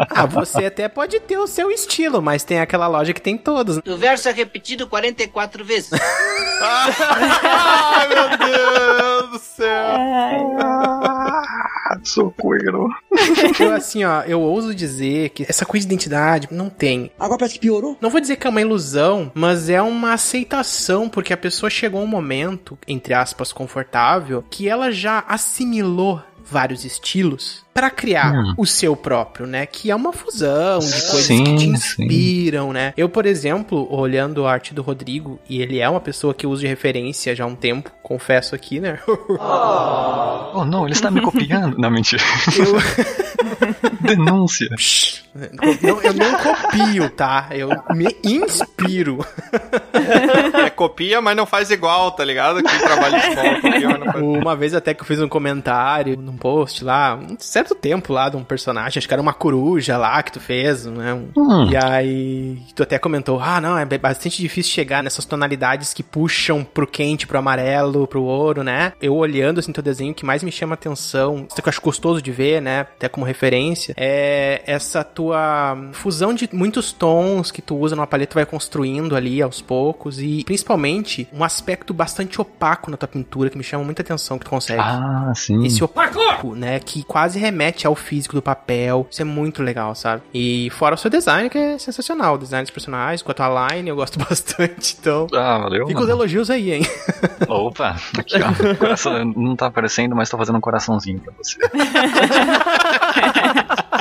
Ah, você até pode ter o seu estilo, mas tem aquela loja que tem todos. O verso é repetido 44 vezes. Ai, meu Deus do céu. Socorro. Eu, assim, ó, eu ouso dizer que essa coisa de identidade não tem. Agora parece que piorou. Não vou dizer que é uma ilusão, mas é uma aceitação, porque a pessoa chegou a um momento, entre aspas, confortável, que ela já assimilou vários estilos pra criar Hum. o seu próprio, né? Que é uma fusão de coisas Sim, que te sim. inspiram, né? Eu, por exemplo, olhando a arte do Rodrigo, e ele é uma pessoa que eu uso de referência já há um tempo, confesso aqui, né? Oh não, ele está me copiando. Não, mentira. Denúncia. Não, eu não copio, tá? Eu me inspiro. É, copia, mas não faz igual, tá ligado? Quem trabalha de escola copia, mas não faz Uma vez até que eu fiz um comentário num post lá, um certo tempo lá de um personagem, acho que era uma coruja lá que tu fez, né? Um- Hum. E aí tu até comentou, ah não, é bastante difícil chegar nessas tonalidades que puxam pro quente, pro amarelo, pro ouro, né? Eu olhando assim teu desenho, o que mais me chama atenção, isso que eu acho gostoso de ver, né? Até como referência, é essa tua fusão de muitos tons que tu usa numa paleta, tu vai construindo ali aos poucos e principalmente um aspecto bastante opaco na tua pintura que me chama muita atenção que tu consegue. Ah, sim. Esse opaco, né, que quase remete ao físico do papel. Isso é muito legal, sabe? E fora o seu design, que é sensacional. O design dos personagens, com a tua line, eu gosto bastante, então... Ah, valeu. Fica os elogios aí, hein? Opa, aqui ó. Coração, não tá aparecendo, mas tô fazendo um coraçãozinho pra você.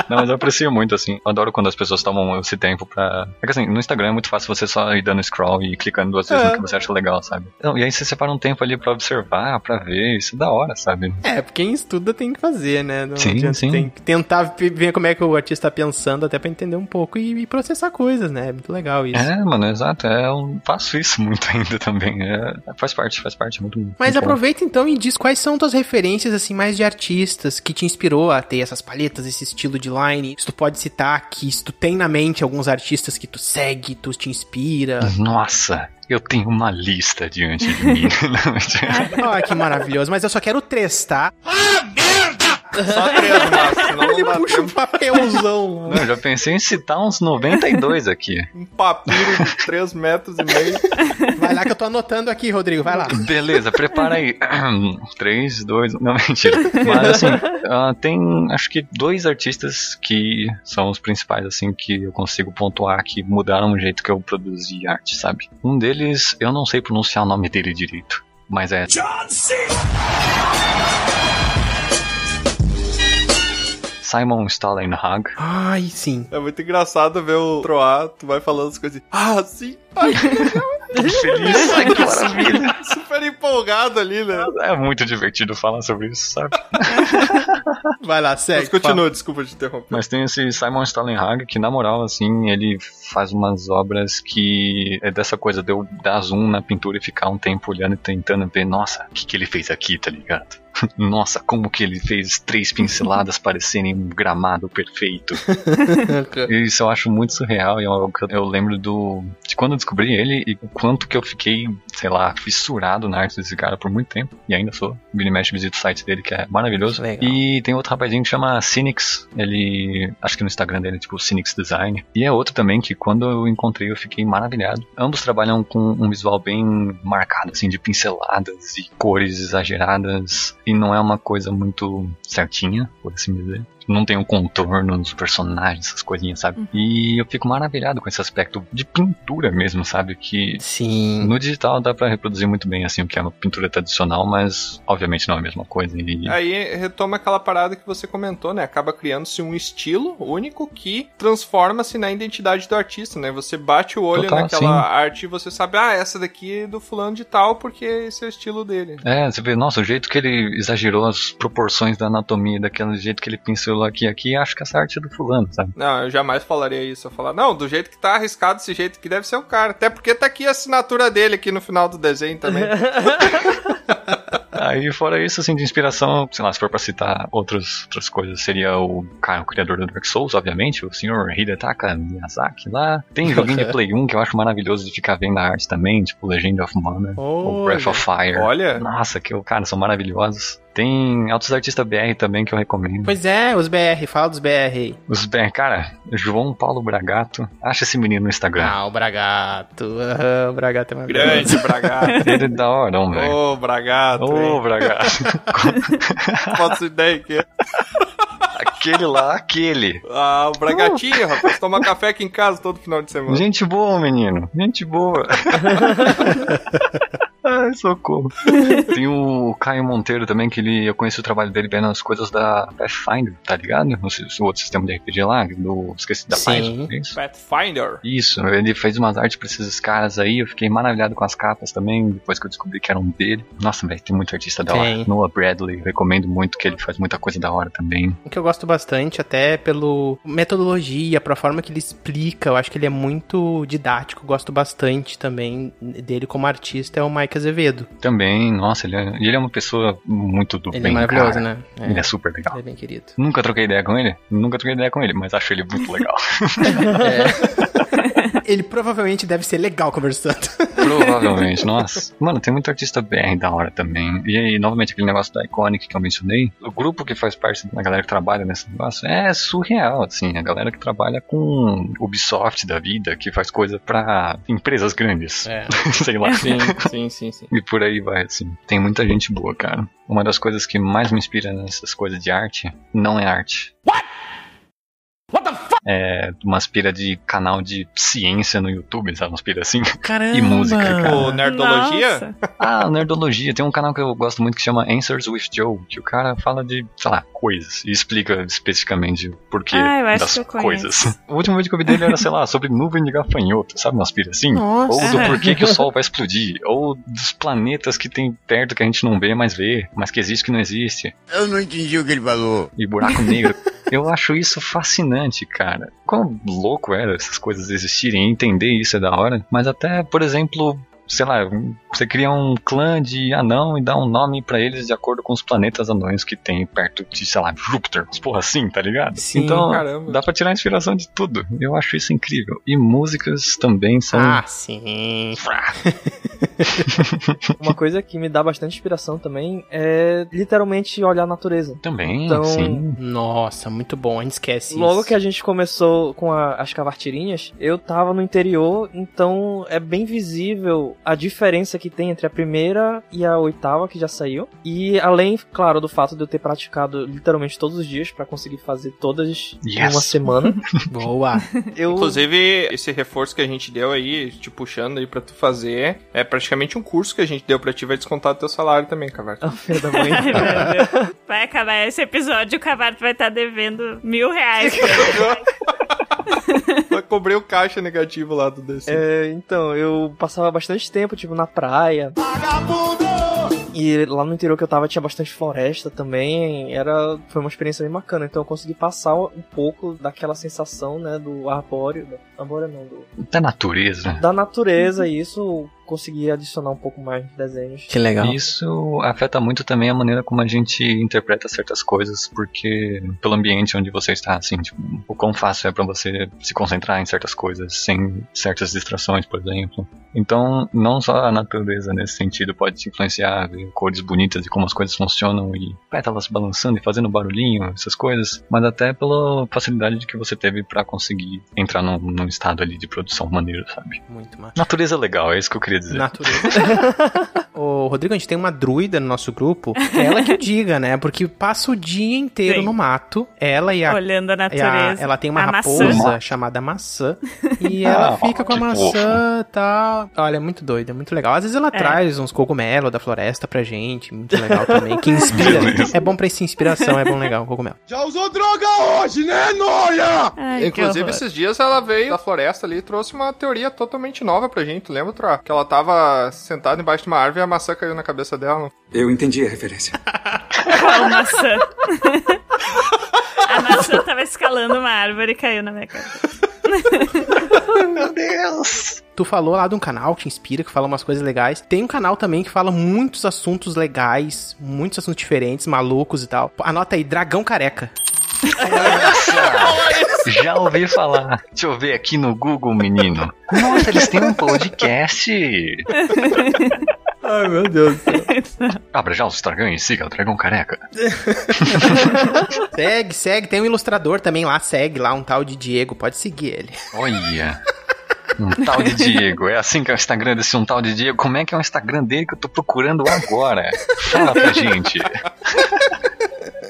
Não, mas eu aprecio muito, assim. Eu adoro quando as pessoas tomam esse tempo pra. É que assim, no Instagram é muito fácil você só ir dando scroll e clicando duas vezes É. no que você acha legal, sabe? Então, e aí você separa um tempo ali pra observar, pra ver, isso é da hora, sabe? É, quem estuda tem que fazer, né? Não Sim, sim. Tem que tentar ver como é que o artista tá pensando, até pra entender um pouco e, e processar coisas, né? É muito legal isso. É, mano, exato. É, eu faço isso muito ainda também. É, faz parte, faz parte. é Muito, Mas muito bom. aproveita então e diz quais são tuas referências, assim, mais de artistas que te inspirou a ter essas palhetas, esse estilo de line. Se tu pode citar aqui, se tu tem na mente alguns artistas que tu segue, tu te inspira. Nossa, eu tenho uma lista diante de mim. Mentira. Ah, que maravilhoso. Mas eu só quero três, tá? Só três, Márcio, senão Ele não dá puxa um papelzão. Não, eu já pensei em citar uns 92 aqui. Um papiro de 3 metros e meio. Vai lá que eu tô anotando aqui, Rodrigo. Vai lá. Beleza, prepara aí. 3, 2, não, mentira. Mas assim, ah, tem acho que dois artistas que são os principais, assim, que eu consigo pontuar que mudaram o jeito que eu produzi arte, sabe? Um deles, eu não sei pronunciar o nome dele direito, mas é. Simon Stallenhag. Ai, sim. É muito engraçado ver o Troar, tu vai falando as coisas assim. Ah, sim. Ai, feliz, ai que maravilha. super empolgado ali, né? É muito divertido falar sobre isso, sabe? Vai lá, segue. Mas continua, desculpa te interromper. Mas tem esse Simon Stallenhag que, na moral, assim, ele faz umas obras que é dessa coisa de eu dar zoom na pintura e ficar um tempo olhando e tentando ver, nossa, o que, que ele fez aqui, tá ligado? Nossa, como que ele fez três pinceladas parecerem um gramado perfeito. Isso eu acho muito surreal e eu, eu lembro do de quando eu descobri ele e o quanto que eu fiquei, sei lá, fissurado na arte desse cara por muito tempo. E ainda sou. E mexe visita o site dele, que é maravilhoso. Legal. E tem outro rapazinho que chama Cynics. Ele. Acho que no Instagram dele é tipo Cynics Design. E é outro também que quando eu encontrei eu fiquei maravilhado. Ambos trabalham com um visual bem marcado, assim, de pinceladas e cores exageradas. E não é uma coisa muito certinha, por assim dizer. Não tem o contorno nos personagens, essas coisinhas, sabe? E eu fico maravilhado com esse aspecto de pintura mesmo, sabe? Que Sim. no digital dá pra reproduzir muito bem, assim, o que é uma pintura tradicional, mas obviamente não é a mesma coisa. E... Aí retoma aquela parada que você comentou, né? Acaba criando-se um estilo único que transforma-se na identidade do artista, né? Você bate o olho Total, naquela sim. arte e você sabe, ah, essa daqui é do fulano de tal, porque esse é o estilo dele. É, você vê, nossa, o jeito que ele exagerou as proporções da anatomia, daquele jeito que ele pincelou aqui aqui, acho que essa arte é do fulano, sabe? Não, eu jamais falaria isso. Eu falar, não, do jeito que tá arriscado desse jeito que deve ser o cara. Até porque tá aqui a assinatura dele aqui no final do desenho também. Aí, fora isso, assim, de inspiração, sei lá, se for pra citar outros, outras coisas, seria o cara, o criador do Dark Souls, obviamente, o senhor Hidetaka Miyazaki lá. Tem joguinho de Play 1 que eu acho maravilhoso de ficar vendo a arte também, tipo Legend of Mana, o Breath of Fire. Olha. Nossa, que, cara, são maravilhosos. Tem altos artistas BR também que eu recomendo. Pois é, os BR, fala dos BR aí. Os BR, cara, João Paulo Bragato, acha esse menino no Instagram. Ah, o Bragato. Aham, o Bragato é uma Grande Bragato. Ele é da hora, velho. Ô, Bragato. Ô, hein? Bragato. Faço ideia que é. aquele lá, aquele. Ah, o Bragatinho, rapaz. Toma café aqui em casa todo final de semana. Gente boa, menino. Gente boa. Ai, socorro. Tem o Caio Monteiro também, que ele, eu conheci o trabalho dele vendo as coisas da Pathfinder, tá ligado? O, o outro sistema de RPG lá, do. Esqueci da Sim. é Isso. Pathfinder. Isso, ele fez umas artes pra esses caras aí, eu fiquei maravilhado com as capas também, depois que eu descobri que eram dele. Nossa, velho, tem muito artista da Tem. hora. Noah Bradley, recomendo muito que ele faz muita coisa da hora também. O que eu gosto bastante, até pelo metodologia, pra forma que ele explica, eu acho que ele é muito didático, gosto bastante também dele como artista, é o Mike Azevedo. Também, nossa, ele é, ele é uma pessoa muito do Ele bem, é maravilhoso, cara. né? Ele é super legal. Ele é bem querido. Nunca troquei ideia com ele? Nunca troquei ideia com ele, mas acho ele muito legal. Ele provavelmente deve ser legal conversando. Provavelmente, nossa. Mano, tem muito artista BR da hora também. E aí, novamente, aquele negócio da Iconic que eu mencionei. O grupo que faz parte da galera que trabalha nesse negócio é surreal, assim. A galera que trabalha com Ubisoft da vida, que faz coisa pra empresas grandes. É. Sei lá. Sim, sim, sim, sim. E por aí vai, assim. Tem muita gente boa, cara. Uma das coisas que mais me inspira nessas coisas de arte não é arte. É uma aspira de canal de ciência no YouTube, sabe? Uma aspira assim. Caramba! E música, cara. O Nerdologia? Ah, Nerdologia. Tem um canal que eu gosto muito que chama Answers with Joe, que o cara fala de, sei lá, coisas. E explica especificamente o porquê Ah, das que eu conheço. coisas. O último vídeo que eu vi dele era, sei lá, sobre nuvem de gafanhoto, sabe? Uma aspira assim. Nossa. Ou do porquê que o Sol vai explodir. Ou dos planetas que tem perto que a gente não vê, mas vê. Mas que existe que não existe. Eu não entendi o que ele falou. E buraco negro. Eu acho isso fascinante, cara. Quão louco era essas coisas existirem e entender isso é da hora. Mas até, por exemplo, sei lá, você cria um clã de anão e dá um nome pra eles de acordo com os planetas anões que tem perto de, sei lá, Júpiter. Porra assim, tá ligado? Sim, então, caramba. dá pra tirar inspiração de tudo. Eu acho isso incrível. E músicas também são. Ah, sim. Uma coisa que me dá bastante inspiração também é literalmente olhar a natureza. Também, Então, sim. Nossa, muito bom, a gente esquece Logo isso. que a gente começou com a- as cavartirinhas, eu tava no interior, então é bem visível a diferença que tem entre a primeira e a oitava que já saiu. E além, claro, do fato de eu ter praticado literalmente todos os dias pra conseguir fazer todas em Yes. uma semana. Boa. Eu Inclusive, esse reforço que a gente deu aí, te puxando aí pra tu fazer, é praticamente um curso que a gente deu pra ti, vai descontar do teu salário também, Cavarto. Filha da mãe. Vai acabar esse episódio, o Cavarto vai estar devendo mil reais. Vai cobrir o caixa negativo lá do DC. É, então, eu passava bastante tempo, tipo, na praia. E lá no interior que eu tava tinha bastante floresta também. Era, foi uma experiência bem bacana. Então eu consegui passar um pouco daquela sensação, né, do arbóreo. do- Arbóreo não, do, Da natureza. da natureza. E isso consegui adicionar um pouco mais de desenhos. Que legal. Isso afeta muito também a maneira como a gente interpreta certas coisas, porque pelo ambiente onde você está, assim, tipo, o quão fácil é pra você se concentrar em certas coisas sem certas distrações, por exemplo. Então, não só a natureza nesse sentido pode te influenciar, ver cores bonitas e como as coisas funcionam e pétalas balançando e fazendo barulhinho, essas coisas, mas até pela facilidade que você teve pra conseguir entrar num, num estado ali de produção maneiro, sabe? Muito massa. Natureza legal, é isso que eu queria dizer. Natureza. Ô, Rodrigo, a gente tem uma druida no nosso grupo. É ela que o diga, né? Porque passa o dia inteiro Sim. no mato. Ela e a. Olhando a e a- natureza. ela tem uma A raposa maçã. chamada maçã. E ela Ah, fica com a que maçã e tal. Olha, é muito doido, é muito legal. Às vezes ela É. traz uns cogumelos da floresta pra gente. Muito legal também. Que inspira. é bom pra essa inspiração, é bom legal, cogumelo. Já usou droga hoje, né, Noia? Ai, Inclusive, esses dias ela veio da floresta ali e trouxe uma teoria totalmente nova pra gente. Lembra, Troa? Que ela tava sentada embaixo de uma árvore e a maçã caiu na cabeça dela. Eu entendi a referência. Qual maçã? a maçã tava escalando uma árvore e caiu na minha cabeça. Meu Deus! Tu falou lá de um canal que te inspira, que fala umas coisas legais. Tem um canal também que fala muitos assuntos legais, muitos assuntos diferentes, malucos e tal. Anota aí, Dragão Careca. Nossa! Já ouvi falar. Deixa eu ver aqui no Google, menino. Nossa, eles têm um podcast. Ai, meu Deus do céu. Abra já os dragões, siga o dragão careca. segue, segue. Tem um ilustrador também lá, segue lá, um tal de Diego. Pode seguir ele. Olha. Um tal de Diego. É assim que é o Instagram desse um tal de Diego. Como é que é o Instagram dele que eu tô procurando agora? Fala pra gente.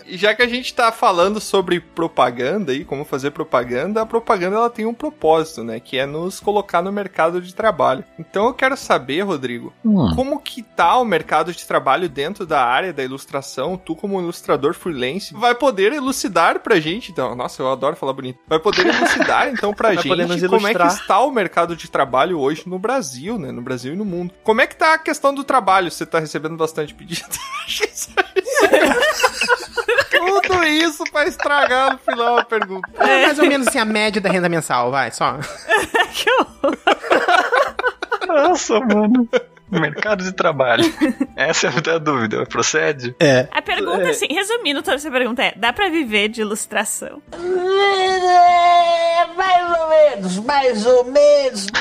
E já que a gente tá falando sobre propaganda e como fazer propaganda, a propaganda ela tem um propósito, né? Que é nos colocar no mercado de trabalho. Então eu quero saber, Rodrigo, Hum. como que tá o mercado de trabalho dentro da área da ilustração? Tu, como ilustrador freelance, vai poder elucidar pra gente, então. Nossa, eu adoro falar bonito. Vai poder elucidar, então, pra gente como é que ilustrar. está o mercado de trabalho hoje no Brasil, né? No Brasil e no mundo. Como é que tá a questão do trabalho? Você tá recebendo bastante pedido? Pra estragar no final a pergunta. É mais ou menos assim a média da renda mensal, vai, só. que horror. Nossa, mano. Mercado de trabalho. Essa é a dúvida. Procede? É. A pergunta, assim, resumindo toda essa pergunta é: dá pra viver de ilustração? Mais ou menos, mais ou menos.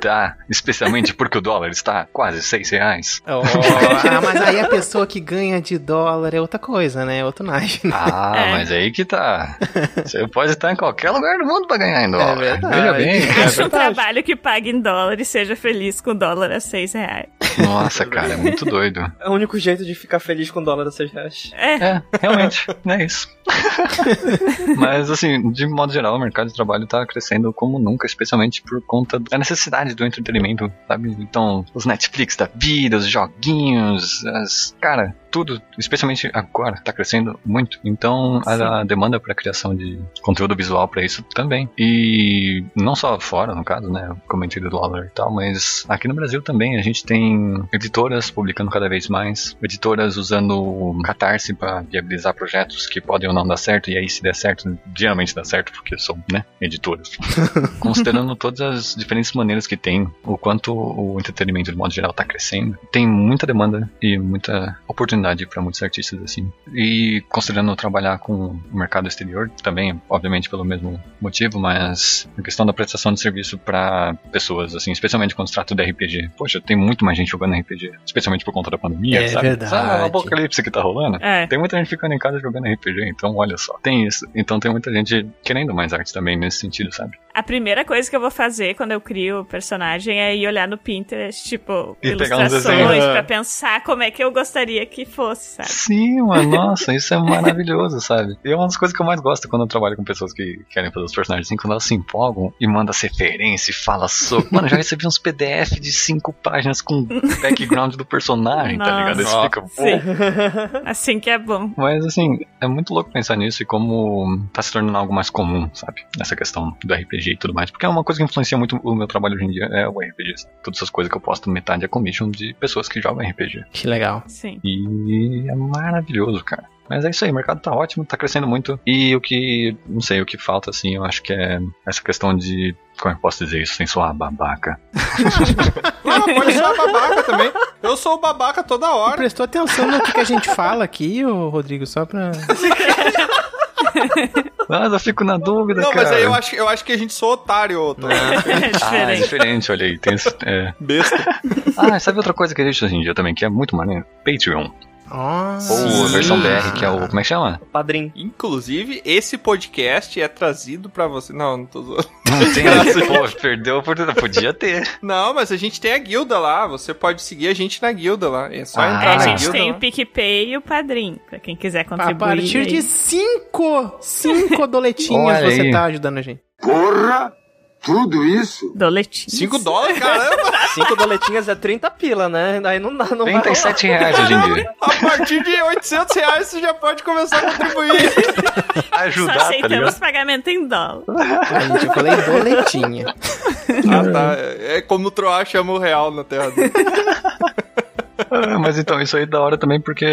Dá. Especialmente porque o dólar está quase seis reais. Oh, ah, mas aí a pessoa que ganha de dólar é outra coisa, né? É outro naipe. Ah, É. mas aí que tá. Você pode estar em qualquer lugar do mundo pra ganhar em dólar. verdade. Veja bem. Acho um trabalho que pague em dólar e seja feliz com o dólar a seis reais. Nossa, cara, é muito doido. É o único jeito de ficar feliz com o dólar a 6 reais. É. É, realmente, é isso. Mas, assim, de modo geral, o mercado de trabalho tá crescendo como nunca, especialmente por conta da necessidade do entretenimento, sabe? Então, os Netflix da vida, os joguinhos, as. Cara, tudo, especialmente agora, tá crescendo muito. Então, a, a demanda para criação de conteúdo visual para isso também. E não só fora, no caso, né? Eu comentei do dólar e tal, mas aqui no Brasil também a gente tem editoras publicando cada vez mais, editoras usando Catarse para viabilizar projetos que podem ou não dar certo, e aí se der certo, geralmente dá certo, porque são, né, editoras. Considerando todas as diferentes maneiras que tem, o quanto o entretenimento de modo geral tá crescendo, tem muita demanda e muita oportunidade para muitos artistas assim. E considerando trabalhar com o mercado exterior também, obviamente pelo mesmo motivo, mas a questão da prestação de serviço para pessoas assim, especialmente quando se trata de RPG. Poxa, tem muito mais gente jogando RPG, especialmente por conta da pandemia, É sabe? verdade. Sabe o apocalipse que tá rolando? É. Tem muita gente ficando em casa jogando RPG, então olha só. Tem isso. Então tem muita gente querendo mais arte também nesse sentido, sabe? A primeira coisa que eu vou fazer quando eu crio o personagem é ir olhar no Pinterest, tipo, E ilustrações, pra pensar como é que eu gostaria que fosse, sabe? Sim, mano, nossa, isso é maravilhoso, sabe? E é uma das coisas que eu mais gosto quando eu trabalho com pessoas que querem fazer os personagens assim, quando elas se empolgam e mandam as referências e fala sobre. Mano, já recebi uns PDF de cinco páginas com background do personagem, tá ligado? Nossa, fica, pô. sim. Assim que é bom. Mas assim, é muito louco pensar nisso e como tá se tornando algo mais comum, sabe? Essa questão do RPG e tudo mais. Porque é uma coisa que influencia muito o meu trabalho hoje em dia, é o RPG. Todas essas coisas que eu posto, metade é commission de pessoas que jogam RPG. Que legal. Sim. E é maravilhoso, cara. Mas é isso aí, o mercado tá ótimo, tá crescendo muito. E o que, não sei, o que falta, assim, eu acho que é essa questão de. Como é que eu posso dizer isso sem soar babaca? Não, pode ser babaca também. Eu sou o babaca toda Tu hora. prestou atenção no que, que a gente fala aqui, ô Rodrigo, só pra. Mas eu fico na dúvida, Não, cara. mas aí eu acho, eu acho que a gente sou otário, ô, Tom. É Ah, é diferente. diferente, olha aí. Tem esse, é. Besta. Ah, sabe outra coisa que existe hoje em dia também, que é muito maneiro? Patreon. Ou a versão BR, que é o. Como é que chama? Padrim. Inclusive, esse podcast é trazido pra você. Não, não tô zoando. Não tem pô, perdeu a oportunidade. Podia ter. Não, mas a gente tem a guilda lá. Você pode seguir a gente na guilda lá. É só Ah, entrar a na gente guilda. tem lá. o PicPay e o Padrim, pra quem quiser A contribuir. partir de aí. cinco, cinco doletinhas Olha você aí. tá ajudando a gente. Porra! Tudo isso? Doletinhos. 5 dólares, caramba! Cinco doletinhas é 30 pila, né? Daí não dá, não vai rolar. 37 reais hoje em dia. A partir de 800 reais você já pode começar a contribuir. Só Ajudar, tá aceitamos ligado? pagamento em dólar. A gente, eu falei doletinha. ah, tá. É como o Troá chama o real na terra dele. Mas então, isso aí é da hora também porque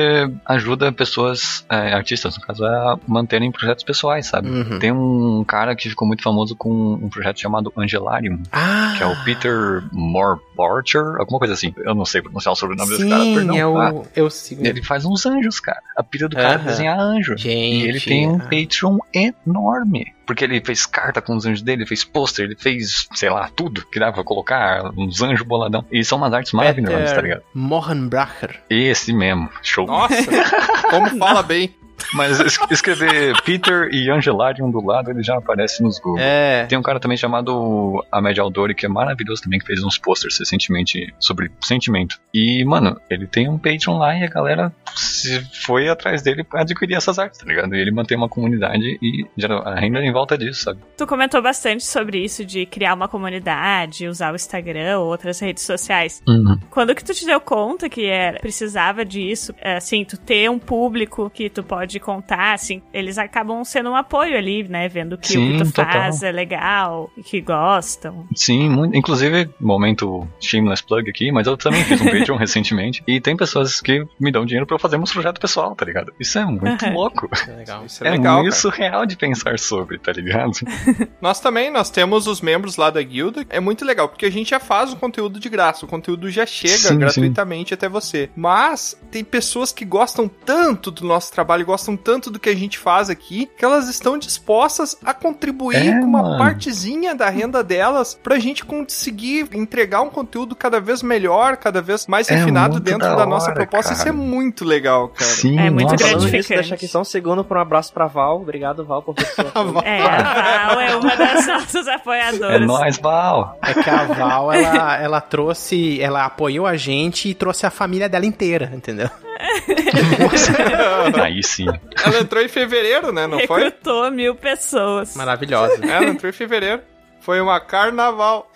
ajuda pessoas, é, artistas, no caso, a manterem projetos pessoais, sabe? Uhum. Tem um cara que ficou muito famoso com um projeto chamado Angelarium, Ah, que é o Peter Morbarcher, alguma coisa assim. Eu não sei pronunciar o sobrenome desse cara, perdão. é Ah, o... Eu sigo. ele faz uns anjos, cara. A pira do cara é Aham. desenhar anjo. Gente, e ele tem um. Patreon enorme. Porque ele fez carta com os anjos dele, ele fez pôster, ele fez, sei lá, tudo que dava pra colocar, uns anjos boladão. E são umas artes maravilhosas, tá ligado? Mohanbracher. Esse mesmo, show. Nossa, como fala bem. Mas es- escrever Peter e Angelarium do lado, ele já aparece nos Google. É. Tem um cara também chamado Ahmed Aldori, que é maravilhoso também, que fez uns posters recentemente sobre sentimento. E, mano, ele tem um Patreon lá e a galera se foi atrás dele pra adquirir essas artes, tá ligado? E ele mantém uma comunidade e gera a renda em volta disso, sabe? Tu comentou bastante sobre isso de criar uma comunidade, usar o Instagram ou outras redes sociais. Uhum. Quando que tu te deu conta que era, precisava disso, é, assim, tu ter um público que tu pode contar, assim, eles acabam sendo um apoio ali, né, vendo que Sim, o que tu total. faz é legal, e que gostam. Sim, muito, inclusive, momento shameless plug aqui, mas eu também fiz um Patreon recentemente e tem pessoas que me dão dinheiro pra eu fazer um projeto pessoal, tá ligado? Isso é muito Uhum. louco. Legal. Isso é, legal, muito cara. surreal de pensar sobre, tá ligado? Nós também, nós temos os membros lá da guilda. É muito legal, porque a gente já faz o conteúdo de graça. O conteúdo já chega Sim, gratuitamente até você. Mas tem pessoas que gostam tanto do nosso trabalho, gostam tanto do que a gente faz aqui, que elas estão dispostas a contribuir É, com uma mano. partezinha da renda delas pra gente conseguir entregar um conteúdo cada vez melhor, cada vez mais É refinado dentro da da, nossa hora, proposta. Isso é cara. muito legal, cara. Sim, É muito nossa. Gratificante. nisso, deixa aqui só um segundo para um abraço pra Val. Obrigado, Val, por apoio. É, a Val é uma das nossas É apoiadoras. nóis, Val. É que a Val, ela, ela trouxe, ela apoiou a gente e trouxe a família dela inteira, entendeu? Aí sim. Ela entrou em fevereiro, né? Não foi? Recrutou mil pessoas. Maravilhosa. Ela entrou em fevereiro. Foi uma carnaval.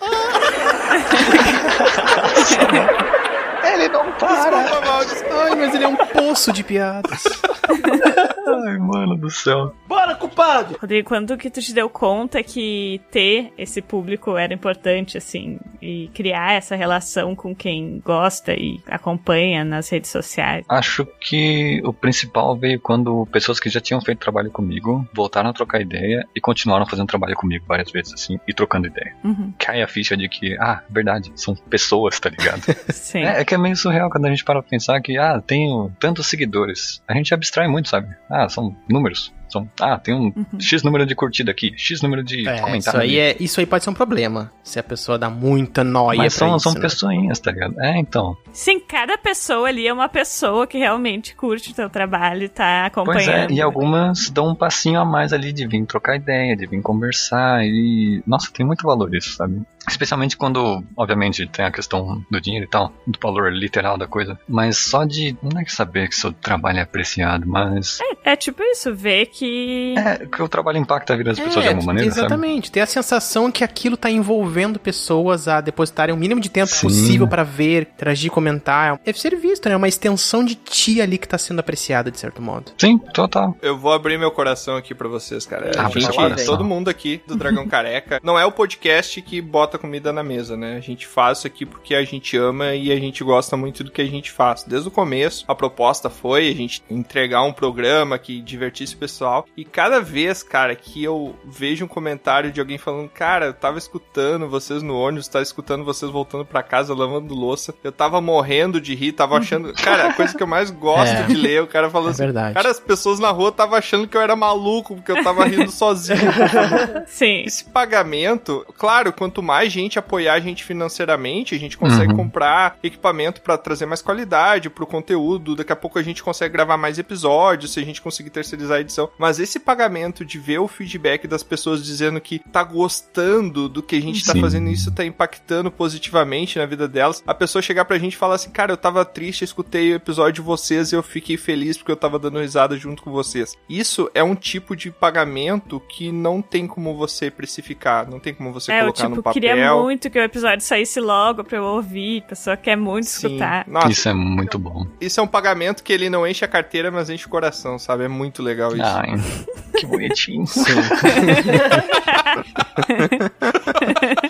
Ele não para. Desculpa. Ai, mas ele é um poço de piadas. Ai, mano do céu. Bora, culpado! Rodrigo, quando que tu te deu conta que ter esse público era importante, assim, e criar essa relação com quem gosta e acompanha nas redes sociais? Acho que o principal veio quando pessoas que já tinham feito trabalho comigo voltaram a trocar ideia e continuaram fazendo trabalho comigo várias vezes, assim, e trocando ideia. Uhum. Cai a ficha de que, ah, verdade, são pessoas, tá ligado? Sim. É, é que é meio surreal quando a gente para pra pensar que, ah, tenho tantos seguidores. A gente abstrai muito, sabe? Ah, são números. São, ah, tem um X número de curtida aqui, X número de É, isso comentário. aí, ali. é, isso aí pode ser um problema. Se a pessoa dá muita noia Mas pra são, isso, são né? pessoinhas, tá ligado? É, então. Sim, cada pessoa ali é uma pessoa que realmente curte o teu trabalho e tá Pois acompanhando. é, e algumas dão um passinho a mais ali de vir trocar ideia, de vir conversar e. Nossa, tem muito valor isso, sabe? Especialmente quando, obviamente, tem a questão do dinheiro e tal, do valor literal da coisa. Mas só de. Não é que saber que seu trabalho é apreciado, mas. É, é tipo isso, ver que. É, que o trabalho impacta a vida das pessoas de alguma maneira, sabe? exatamente. Ter a sensação que aquilo tá envolvendo pessoas a depositarem o mínimo de tempo Sim. possível pra ver, interagir, comentar. Deve ser visto, né? Uma extensão de ti ali que tá sendo apreciada, de certo modo. Sim, total. Eu vou abrir meu coração aqui pra vocês, cara. Ah, a gente, seu coração. todo mundo aqui do Dragão Careca, não é o podcast que bota comida na mesa, né? A gente faz isso aqui porque a gente ama e a gente gosta muito do que a gente faz. Desde o começo, a proposta foi a gente entregar um programa que divertisse o pessoal pessoal. E cada vez, cara, que eu vejo um comentário de alguém falando, cara, eu tava escutando vocês no ônibus, tava escutando vocês voltando pra casa lavando louça, eu tava morrendo de rir, tava achando. Cara, a coisa que eu mais gosto É. de ler, o cara falando É assim, verdade. cara, as pessoas na rua estavam achando que eu era maluco, porque eu tava rindo sozinho. Sim. Esse pagamento, claro, quanto mais gente apoiar a gente financeiramente, a gente consegue Uhum. comprar equipamento pra trazer mais qualidade pro conteúdo. Daqui a pouco a gente consegue gravar mais episódios, se a gente conseguir terceirizar a edição. Mas esse pagamento de ver o feedback das pessoas dizendo que tá gostando do que a gente tá Sim. fazendo, isso tá impactando positivamente na vida delas. A pessoa chegar pra gente e falar assim: Cara, eu tava triste, eu escutei o episódio de vocês e eu fiquei feliz porque eu tava dando risada junto com vocês. Isso é um tipo de pagamento que não tem como você precificar, não tem como você é, eu colocar tipo, no papel. queria muito que o episódio saísse logo pra eu ouvir. A pessoa quer muito Sim. escutar. Nossa, Isso é muito bom. isso é um pagamento que ele não enche a carteira, mas enche o coração, sabe? É muito legal isso. Que bonitinho.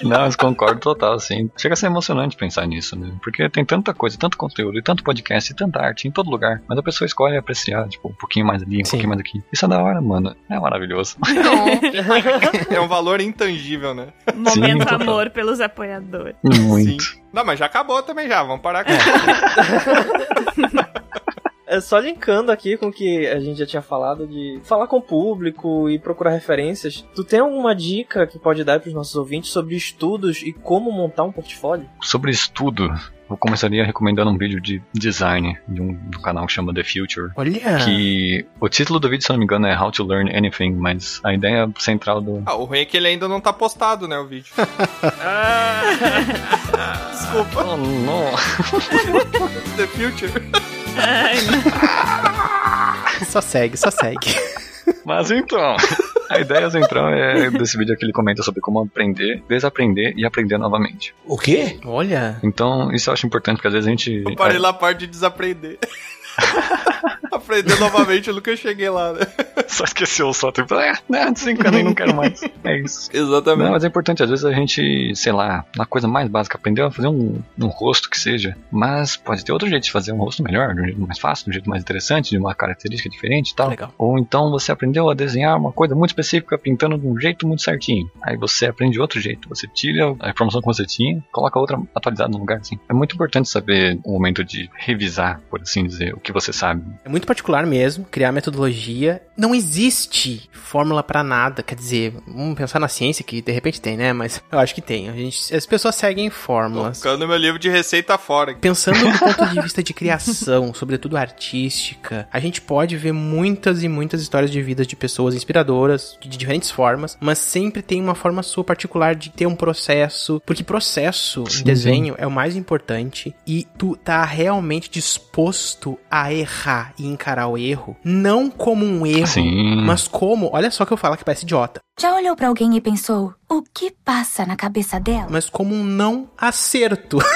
Não, mas concordo total, assim. Chega a ser emocionante pensar nisso, né? Porque tem tanta coisa, tanto conteúdo, e tanto podcast, e tanta arte em todo lugar. Mas a pessoa escolhe apreciar, tipo, um pouquinho mais ali, um Sim. pouquinho mais aqui. Isso é da hora, mano. É maravilhoso. É um valor intangível, né? Momento total. amor pelos apoiadores. Muito. Sim. Não, mas já acabou também já, vamos parar com É só linkando aqui com o que a gente já tinha falado de falar com o público e procurar referências. Tu tem alguma dica que pode dar para os nossos ouvintes sobre estudos e como montar um portfólio? Sobre estudo, eu começaria recomendando um vídeo de design de um, um canal que chama The Future. Olha. Que o título do vídeo, se eu não me engano, é How to Learn Anything, mas a ideia central do. Ah, o ruim é que ele ainda não tá postado, né, o vídeo. Desculpa. Oh, não. The Future. Ai. Só segue, só segue. Mas então, a ideia central é desse vídeo é que ele comenta sobre como aprender, desaprender e aprender novamente. O quê? Olha. Então, isso eu acho importante, porque às vezes a gente. Eu parei lá a parte de desaprender. Aprender novamente, eu nunca cheguei lá, né? Só esqueceu só, tipo, é, né, desencanei, não quero mais. É isso. Exatamente. Não, mas é importante, às vezes a gente, sei lá, na coisa mais básica, aprendeu a fazer um, um rosto que seja, mas pode ter outro jeito de fazer um rosto melhor, de um jeito mais fácil, de um jeento mais interessante, de uma característica diferente e tal. Legal. Ou então você aprendeu a desenhar uma coisa muito específica, pintando de um jeito muito certinho. Aí você aprende de outro jeito, você tira a informação que você tinha, coloca outra atualizada no lugar, assim. É muito importante saber o momento de revisar, por assim dizer, o que você sabe. É muito particular mesmo, criar metodologia. Não existe fórmula pra nada. Quer dizer, vamos pensar na ciência que de repente tem, né? Mas eu acho que tem. A gente, as pessoas seguem fórmulas. Colocando meu livro de receita fora. Pensando do ponto de vista de criação, sobretudo artística, a gente pode ver muitas e muitas histórias de vida de pessoas inspiradoras, de diferentes formas, mas sempre tem uma forma sua particular de ter um processo, porque processo em Sim, desenho é o mais importante e tu tá realmente disposto a errar e encarar o erro, não como um erro, Sim. mas como, olha só que eu falo que parece idiota, Já olhou pra alguém e pensou: o que passa na cabeça dela? mas como um não acerto.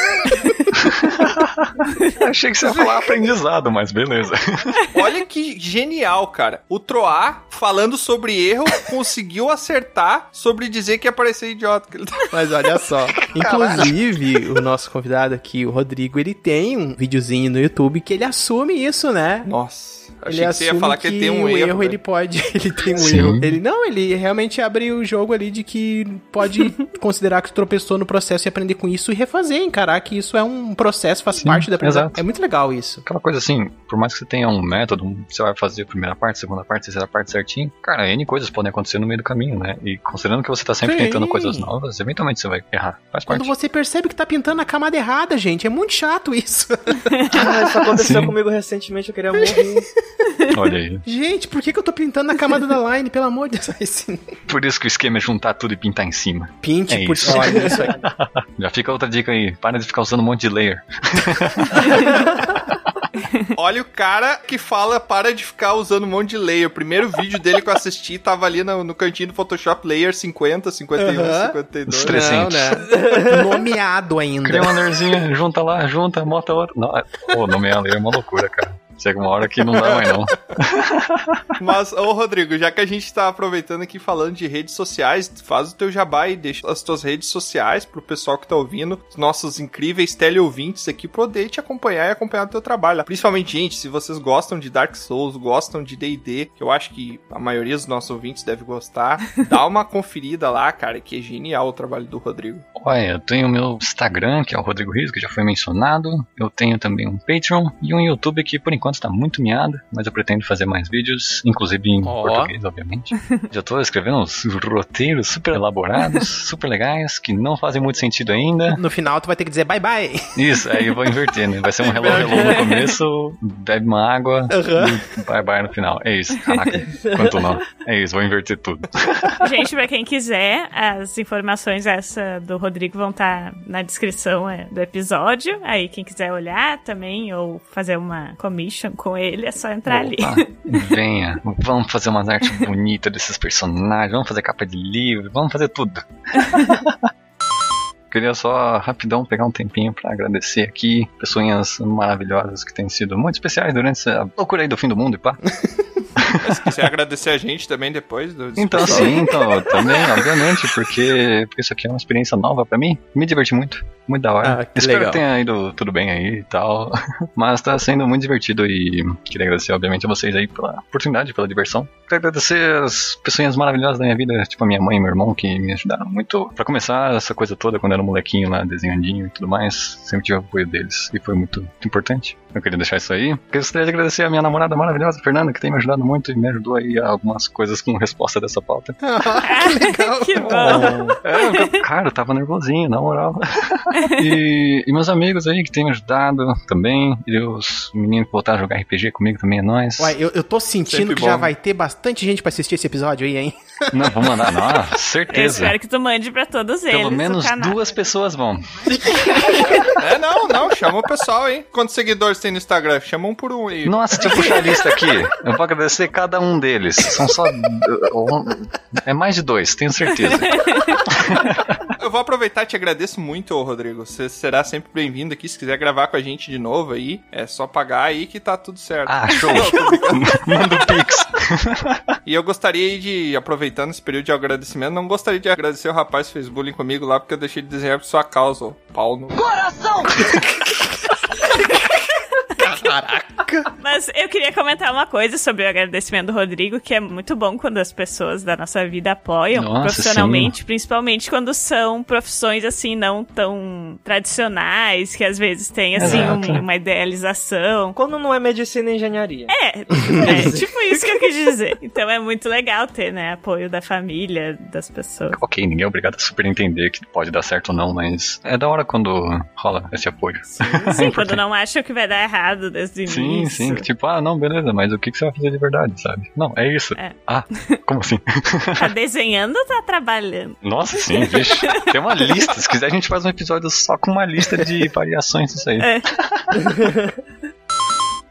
Achei que você ia falar aprendizado, mas beleza. Olha que genial, cara. O Troar, falando sobre erro, conseguiu acertar sobre dizer que ia parecer idiota. Mas olha só. Inclusive, o nosso convidado aqui, o Rodrigo, ele tem um videozinho no YouTube que ele assume isso, né? Nossa. Ele Achei que você ia assume falar que, ele tem um erro. erro né? ele pode, ele tem um Sim. erro. Ele não, ele realmente abre o jogo ali de que pode considerar que tropeçou no processo e aprender com isso e refazer, encarar que isso é um processo, faz Sim, parte da aprendizagem. É muito legal isso. Aquela coisa assim, por mais que você tenha um método, você vai fazer a primeira parte, a segunda parte, a terceira parte certinho, cara, N coisas podem acontecer no meio do caminho, né? E considerando que você tá sempre Sim. tentando coisas novas, eventualmente você vai errar. Faz Quando parte. você percebe que tá pintando a camada errada, gente, é muito chato isso. Ah, isso aconteceu Sim. comigo recentemente, eu queria morrer. Olha aí. gente, por que, que eu tô pintando a camada da line, pelo amor de Deus? Por isso que o esquema é juntar tudo e pintar em cima. Pinte É por isso. Olha, isso aí. Já fica outra dica aí, para de ficar usando um monte de layer. Olha o cara que fala para de ficar usando um monte de layer. O primeiro vídeo dele que eu assisti tava ali no, no cantinho do Photoshop, layer 50, 51, Aham. 52. Os 300. Não, né? Nomeado ainda. Cria uma layerzinha, junta lá, junta, bota outra. Não, é- pô, nomear layer é uma loucura, cara. Chega uma hora que não dá mais, não. Mas, ô Rodrigo, já que a gente tá aproveitando aqui falando de redes sociais, faz o teu jabá e deixa as tuas redes sociais pro pessoal que tá ouvindo, os nossos incríveis teleouvintes aqui poder te acompanhar e acompanhar o teu trabalho. Principalmente, gente, se vocês gostam de Dark Souls, gostam de D&D, que eu acho que a maioria dos nossos ouvintes deve gostar, dá uma conferida lá, cara, que é genial o trabalho do Rodrigo. Olha, eu tenho o meu Instagram, que é o Rodrigo Rios, que já foi mencionado. Eu tenho também um Patreon e um YouTube que por enquanto está muito miado, mas eu pretendo fazer mais vídeos, inclusive em Ó. português, obviamente. já tô escrevendo uns roteiros super elaborados, super legais, que não fazem muito sentido ainda. No final, tu vai ter que dizer bye bye. Isso, aí eu vou inverter, né? Vai ser um hello hello no começo, bebe uma água e bye bye no final. É isso. Caraca, quanto não. É isso, vou inverter tudo. Gente, pra quem quiser, as informações essa do Rodrigo vão estar na descrição é, do episódio. Aí quem quiser olhar também ou fazer uma commission com ele, é só entrar ali. Opa, venha, vamos fazer umas artes bonitas desses personagens, vamos fazer capa de livro, vamos fazer tudo. Queria só rapidão pegar um tempinho pra agradecer aqui pessoas maravilhosas que têm sido muito especiais durante essa loucura aí do fim do mundo e pá. Quiser agradecer a gente também depois do Então sim, então, também, obviamente, porque, porque isso aqui é uma experiência nova pra mim. Me diverti muito, muito da hora. Ah, que Espero legal. que tenha ido tudo bem aí e tal. Mas tá sendo muito divertido e queria agradecer, obviamente, a vocês aí pela oportunidade, pela diversão. Queria agradecer as pessoas maravilhosas da minha vida, tipo a minha mãe e meu irmão, que me ajudaram muito. Pra começar essa coisa toda, quando eu era molequinho lá, desenhadinho e tudo mais, sempre tive o apoio deles e foi muito, muito importante. Eu queria deixar isso aí. Gostaria de agradecer a minha namorada maravilhosa, Fernanda, que tem me ajudado muito e me ajudou aí a algumas coisas com resposta dessa pauta. que bom. É, eu- cara, eu tava nervosinho, na moral. E, e meus amigos aí que têm me ajudado também. E os meninos que voltaram a jogar RPG comigo também é nóis. Uai, eu, eu tô sentindo Sempre que bom, já vai ter bastante gente pra assistir esse episódio aí, hein? Não, vou mandar, Eu certeza. espero que tu mande pra todos eles. Pelo menos duas pessoas vão. É, não, não, chama o pessoal aí. Quantos seguidores tem no Instagram? Chama um por um aí. Nossa, deixa eu puxar a lista aqui. Eu vou agradecer cada um deles. São só. É mais de dois, tenho certeza. Eu vou aproveitar e te agradeço muito, Rodrigo. Você será sempre bem-vindo aqui. Se quiser gravar com a gente de novo aí, é só pagar aí que tá tudo certo. Ah, show. Não. Manda o Pix. E eu gostaria de, aproveitando esse período de agradecimento, não gostaria de agradecer o rapaz que fez bullying comigo lá, porque eu deixei de desenhar por sua causa, ô pau no... Coração! Mas eu queria comentar uma coisa sobre o agradecimento do Rodrigo, que é muito bom quando as pessoas da nossa vida apoiam Nossa, profissionalmente, principalmente quando são profissões assim não tão tradicionais, que às vezes tem assim um- uma idealização. Quando não é medicina e engenharia. É, é tipo isso que eu quis dizer. Então é muito legal ter, né, apoio da família, das pessoas. Ok, ninguém é obrigado a super entender que pode dar certo ou não, mas é da hora quando rola esse apoio. Sim, quando não acham que vai dar errado desde o Sim, início. sim, que tipo, ah, não, beleza, mas o que, que você vai fazer de verdade, sabe? Não, é isso. É. Ah, como assim? Tá desenhando ou tá trabalhando? Nossa, sim, vixe. Tem uma lista. Se quiser, a gente faz um episódio só com uma lista de variações disso aí. É.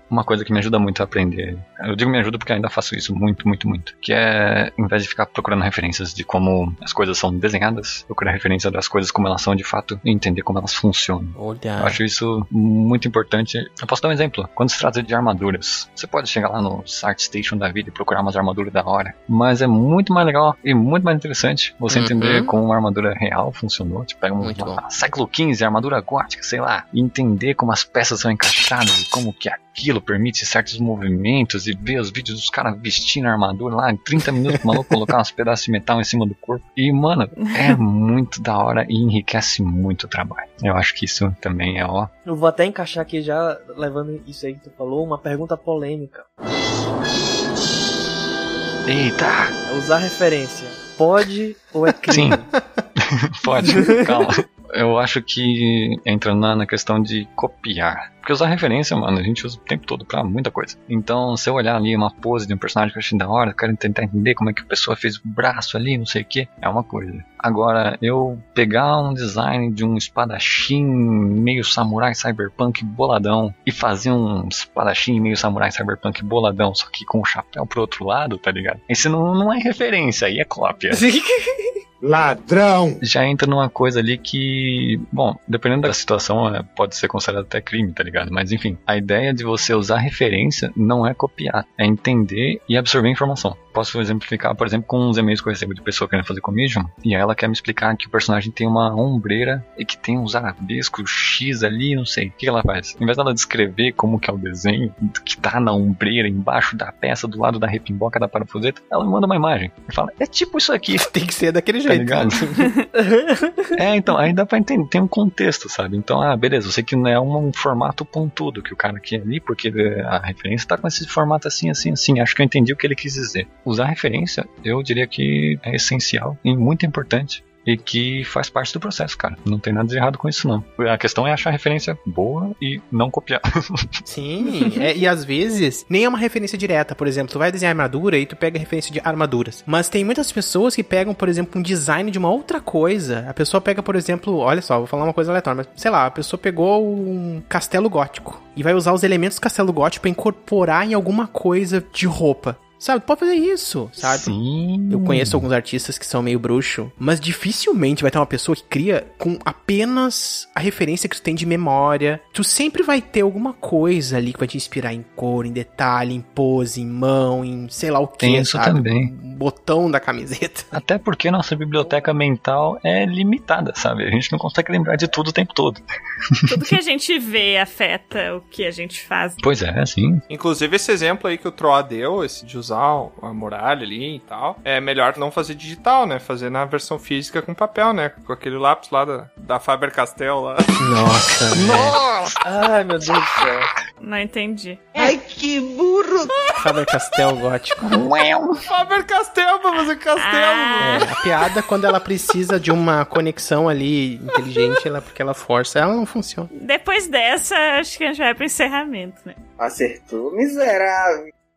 Uma coisa que me ajuda muito a aprender. Eu digo me ajuda porque eu ainda faço isso muito, muito, muito. Que é, em vez de ficar procurando referências de como as coisas são desenhadas, procurar referência das coisas como elas são de fato e entender como elas funcionam. Eu Olha. acho isso muito importante. Eu posso dar um exemplo. Quando se trata de armaduras, você pode chegar lá no ArtStation da vida e procurar umas armaduras da hora. Mas é muito mais legal e muito mais interessante você Uhum. entender como uma armadura real funcionou. Tipo, pega um século XV, armadura gótica, sei lá. E entender como as peças são encaixadas e como que aquilo permite certos movimentos e ver os vídeos dos caras vestindo a armadura lá em 30 minutos o maluco colocar uns pedaços de metal em cima do corpo. E, mano, é muito da hora e enriquece muito o trabalho. Eu acho que isso também é ó. Eu vou até encaixar aqui já, levando isso aí que tu falou, uma pergunta polêmica. Eita! É usar referência. Pode ou é crime? Sim. Pode, calma. Eu acho que entra na, na questão de copiar. Porque usar referência, mano, a gente usa o tempo todo pra muita coisa. Então, se eu olhar ali uma pose de um personagem que eu achei da hora, eu quero tentar entender como é que a pessoa fez o braço ali, não sei o que, é uma coisa. Agora, eu pegar um design de um espadachim meio samurai cyberpunk boladão e fazer um espadachim meio samurai cyberpunk boladão, só que com o chapéu pro outro lado, tá ligado? Esse não, não é referência, aí é cópia. Ladrão! Já entra numa coisa ali que, bom, dependendo da situação, é, pode ser considerado até crime, tá ligado? Mas enfim, a ideia de você usar referência não é copiar, é entender e absorver informação. Posso exemplificar, por exemplo, com uns e-mails que eu recebo de pessoa querendo fazer commission, e aí ela quer me explicar que o personagem tem uma ombreira e que tem uns arabescos X ali, não sei. O que ela faz? Em vez dela descrever como que é o desenho que tá na ombreira, embaixo da peça, do lado da repimboca da parafuseta, ela me manda uma imagem e fala, é tipo isso aqui. Tem que ser daquele Tá jeito. ligado? é, então, aí dá pra entender, tem um contexto, sabe? Então, ah, beleza, eu sei que não é um, um formato pontudo que o cara quer ali, porque eh, a referência tá com esse formato assim, assim, assim. Acho que eu entendi o que ele quis dizer. Usar referência, eu diria que é essencial e muito importante. E que faz parte do processo, cara. Não tem nada de errado com isso, não. A questão é achar referência boa e não copiar. Sim, é, e às vezes nem é uma referência direta. Por exemplo, tu vai desenhar armadura e tu pega referência de armaduras. Mas tem muitas pessoas que pegam, por exemplo, um design de uma outra coisa. A pessoa pega, por exemplo, olha só, vou falar uma coisa aleatória, mas sei lá, a pessoa pegou um castelo gótico e vai usar os elementos do castelo gótico pra incorporar em alguma coisa de roupa. Sabe, pode fazer isso, sabe? Sim. Eu conheço alguns artistas que são meio bruxo, mas dificilmente vai ter uma pessoa que cria com apenas a referência que tu tem de memória. Tu sempre vai ter alguma coisa ali que vai te inspirar em cor, em detalhe, em pose, em mão, em sei lá o que, Tem isso sabe? também. Um botão da camiseta. Até porque nossa biblioteca mental é limitada, sabe? A gente não consegue lembrar de tudo o tempo todo. Tudo que a gente vê afeta o que a gente faz. Pois é, assim. Inclusive, esse exemplo aí que o Troa deu, esse de usar a muralha ali e tal, é melhor não fazer digital, né? Fazer na versão física com papel, né? Com aquele lápis lá da, da Faber-Castell lá. Nossa, Nossa! Ai, meu Deus do céu. Não entendi. Ai, que burro! Faber Castell gótico. Faber-Castell pra fazer castelo, É, mano. a piada, quando ela precisa de uma conexão ali inteligente, ela, porque ela força, ela não funciona. Depois dessa, acho que a gente vai pro encerramento, né? Acertou, miserável.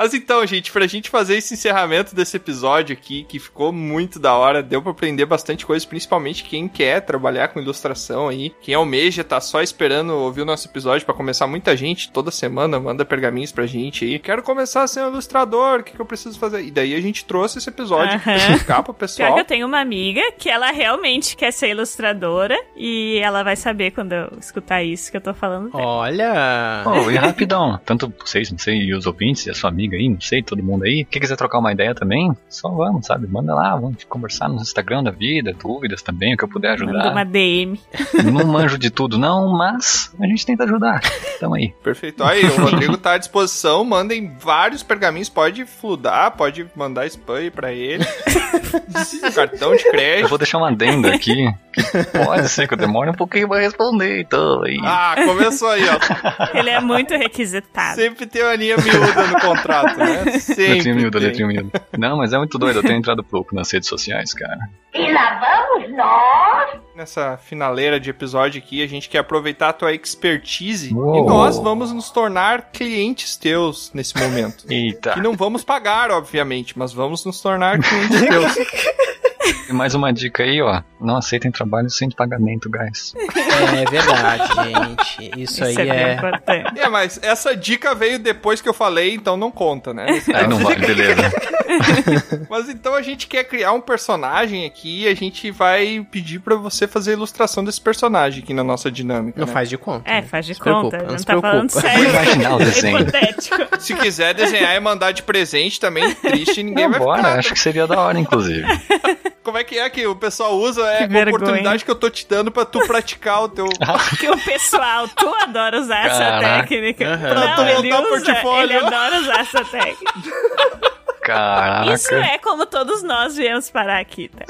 Mas então, gente, pra gente fazer esse encerramento desse episódio aqui, que ficou muito da hora, deu pra aprender bastante coisa, principalmente quem quer trabalhar com ilustração aí, quem almeja, tá só esperando ouvir o nosso episódio pra começar. Muita gente, toda semana, manda pergaminhos pra gente aí. Quero começar a ser um ilustrador, o que, que eu preciso fazer? E daí a gente trouxe esse episódio pra Aham. explicar pro Pior pessoal. que eu tenho uma amiga que ela realmente quer ser ilustradora e ela vai saber quando eu escutar isso que eu tô falando. dela. Olha! Oh, e rapidão, tanto vocês, não sei, e os ouvintes, e a sua amiga aí, não sei, todo mundo aí, quem quiser trocar uma ideia também, só vamos, sabe? Manda lá, vamos conversar no Instagram da vida, dúvidas também, o que eu puder Manda ajudar. uma DM. Não manjo de tudo, não, mas a gente tenta ajudar. Tamo aí. Perfeito. Aí, o Rodrigo tá à disposição. Mandem vários pergaminhos. Pode fludar, pode mandar spam pra ele. Cartão de Eu crédito. vou deixar uma adenda aqui, que pode ser que eu demore um pouquinho pra responder, então aí. Ah, começou aí, ó. Ele é muito requisitado. Sempre tem uma linha miúda no contrato, né? Sempre. Tem. letrinha miúda. Não, mas é muito doido, eu tenho entrado pouco nas redes sociais, cara. E lá vamos nós. Nessa finaleira de episódio aqui, a gente quer aproveitar a tua expertise Uou. e nós vamos nos tornar clientes teus nesse momento. Eita. E não vamos pagar, obviamente, mas vamos nos tornar clientes teus. E mais uma dica aí, ó. Não aceitem trabalho sem pagamento, guys. É verdade, gente. Isso, aí Isso é bem é. importante. É, mas essa dica veio depois que eu falei, então não conta, né? Aí não vale, beleza. Mas então a gente quer criar um personagem aqui e a gente vai pedir pra você fazer a ilustração desse personagem aqui na nossa dinâmica. Não né? faz de conta. É, faz de se preocupa, conta. não Não se tá falando preocupa. sério. Vou imaginar o É desenho. hipotético. Se quiser desenhar e mandar de presente também, triste, ninguém Não, vai bora, ficar. acho que seria da hora, inclusive. Como é que é que o pessoal usa? É Que a oportunidade que eu tô te dando pra tu praticar o teu. Que o pessoal, tu adora usar essa técnica. Aham. Pra tu Não, montar usa, portfólio. ele adora usar essa técnica. Caraca. Isso é como todos nós viemos parar aqui, tá?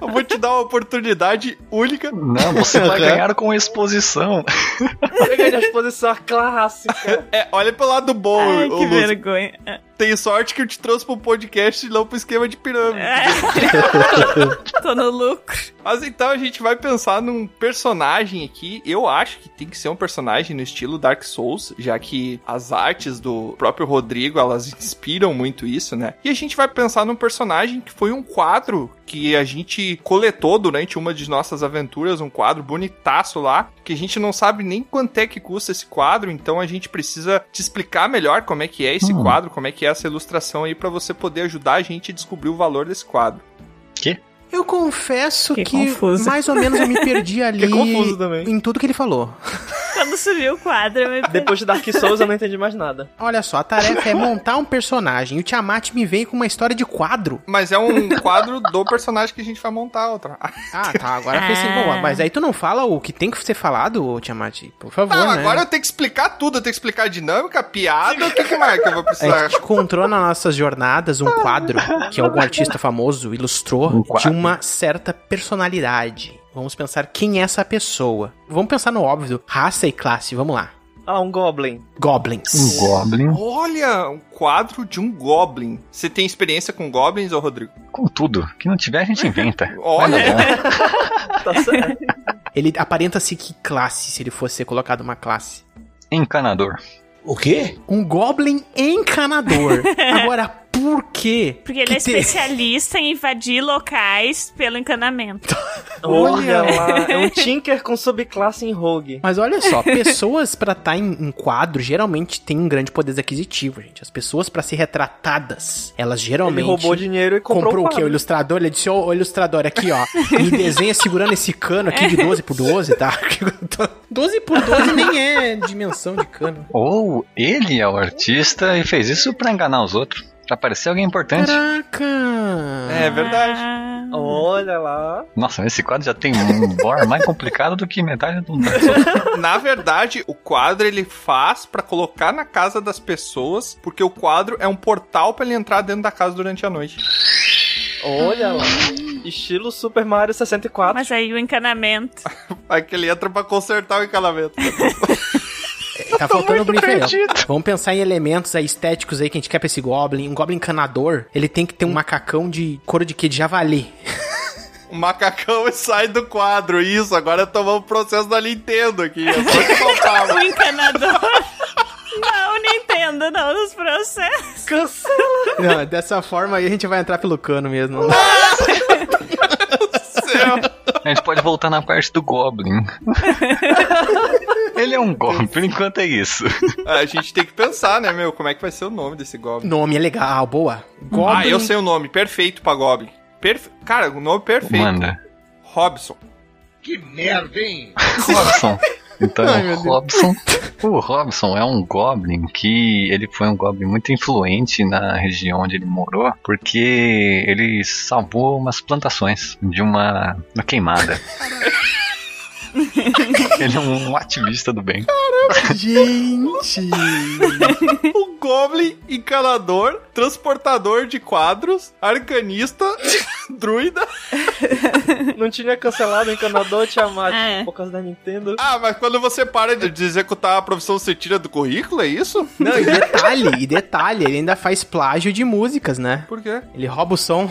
Eu vou te dar uma oportunidade única. Não, você vai ganhar com exposição. Pega de exposição clássica. É, olha pelo lado bom, Ai, ô que vergonha. Tem sorte que eu te trouxe pro podcast e não pro esquema de pirâmide. É. Tô no lucro. Mas então a gente vai pensar num personagem aqui. Eu acho que tem que ser um personagem no estilo Dark Souls, já que as artes do próprio Rodrigo, elas inspiram muito isso, né? E a gente vai pensar num personagem que foi um quadro que a gente coletou durante uma de nossas aventuras, um quadro bonitaço lá, que a gente não sabe nem quanto é que custa esse quadro, então a gente precisa te explicar melhor como é que é esse Hum. quadro, como é que é essa ilustração aí pra você poder ajudar a gente a descobrir o valor desse quadro. Que? Eu confesso Que que, mais ou menos eu me perdi ali confuso também. em tudo que ele falou. Quando subiu o quadro, eu me perdi. Depois de Dark Souls eu não entendi mais nada. Olha só, a tarefa é montar um personagem. E o Tiamat me veio com uma história de quadro. Mas é um quadro do personagem que a gente vai montar outra. Ah, tá. Agora fez assim. Bom, mas aí tu não fala o que tem que ser falado, Tiamat? Por favor, Não, né? agora eu tenho que explicar tudo, eu tenho que explicar a dinâmica, a piada, o que, que mais que eu vou A precisar? gente encontrou nas nossas jornadas um quadro que algum artista famoso ilustrou Um de uma certa personalidade. Vamos pensar quem é essa pessoa. Vamos pensar no óbvio, raça e classe. Vamos lá. Ah, um Goblin. Goblins. Um Goblin. Olha, um quadro de um Goblin. Você tem experiência com Goblins, ô Rodrigo? Com tudo. Que não tiver, a gente inventa. Olha, Tá certo. Ele aparenta-se que classe, se ele fosse ser colocado uma classe. Encanador. O quê? Um Goblin encanador. Agora, por quê? Porque ele é te- especialista em invadir locais pelo encanamento. Olha lá, é um Tinker com subclasse em Rogue. Mas olha só, pessoas pra estar em, em quadro geralmente têm um grande poder aquisitivo, gente. As pessoas pra ser retratadas, elas geralmente Ele roubou dinheiro e comprou, comprou o quê? O ilustrador? Ele disse, ô, ô, ilustrador, aqui, ó. Me desenha segurando esse cano aqui de 12 por 12, tá? 12 por 12 nem é dimensão de cano. Ou ele é o artista e fez isso pra enganar os outros. Pra parecer alguém importante. Caraca! é verdade. Ah, Olha lá. Nossa, esse quadro já tem um lore mais complicado do que metade do mundo. Na verdade, o quadro ele faz pra colocar na casa das pessoas, porque o quadro é um portal pra ele entrar dentro da casa durante a noite. Olha lá. Estilo Super Mario 64. Mas aí o encanamento. Aí que ele entra pra consertar o encanamento. Tá faltando o brief aí, ó. Vamos pensar em elementos aí estéticos aí que a gente quer pra esse Goblin. Um Goblin encanador, ele tem que ter um macacão de couro de quê? De javali. O macacão sai do quadro. Isso, agora tomamos o processo da Nintendo aqui. Só que faltava. O encanador. Não, Nintendo, não, nos processos. Cancela. Não, dessa forma aí a gente vai entrar pelo cano mesmo. Céu. A gente pode voltar na parte do Goblin. ele é um Goblin, por enquanto é isso. A gente tem que pensar, né, meu? Como é que vai ser o nome desse Goblin? Nome é legal, boa. Goblin. Ah, eu sei o nome. Perfeito pra Goblin. Perfe... Cara, o nome perfeito. Manda. Robson. Que merda, hein? Robson. Então, Ai, o. Robson. O Robson é um Goblin que ele foi um Goblin muito influente na região onde ele morou, porque ele salvou umas plantações de uma, uma queimada. ele é um ativista do bem. Gente. O Goblin encanador, transportador de quadros, arcanista, druida. Não tinha cancelado o encanador Tiamat É. por causa da Nintendo. Ah, mas quando você para de de executar a profissão, você tira do currículo, é isso? Não, e detalhe, e detalhe, ele ainda faz plágio de músicas, né? Por quê? Ele rouba o som.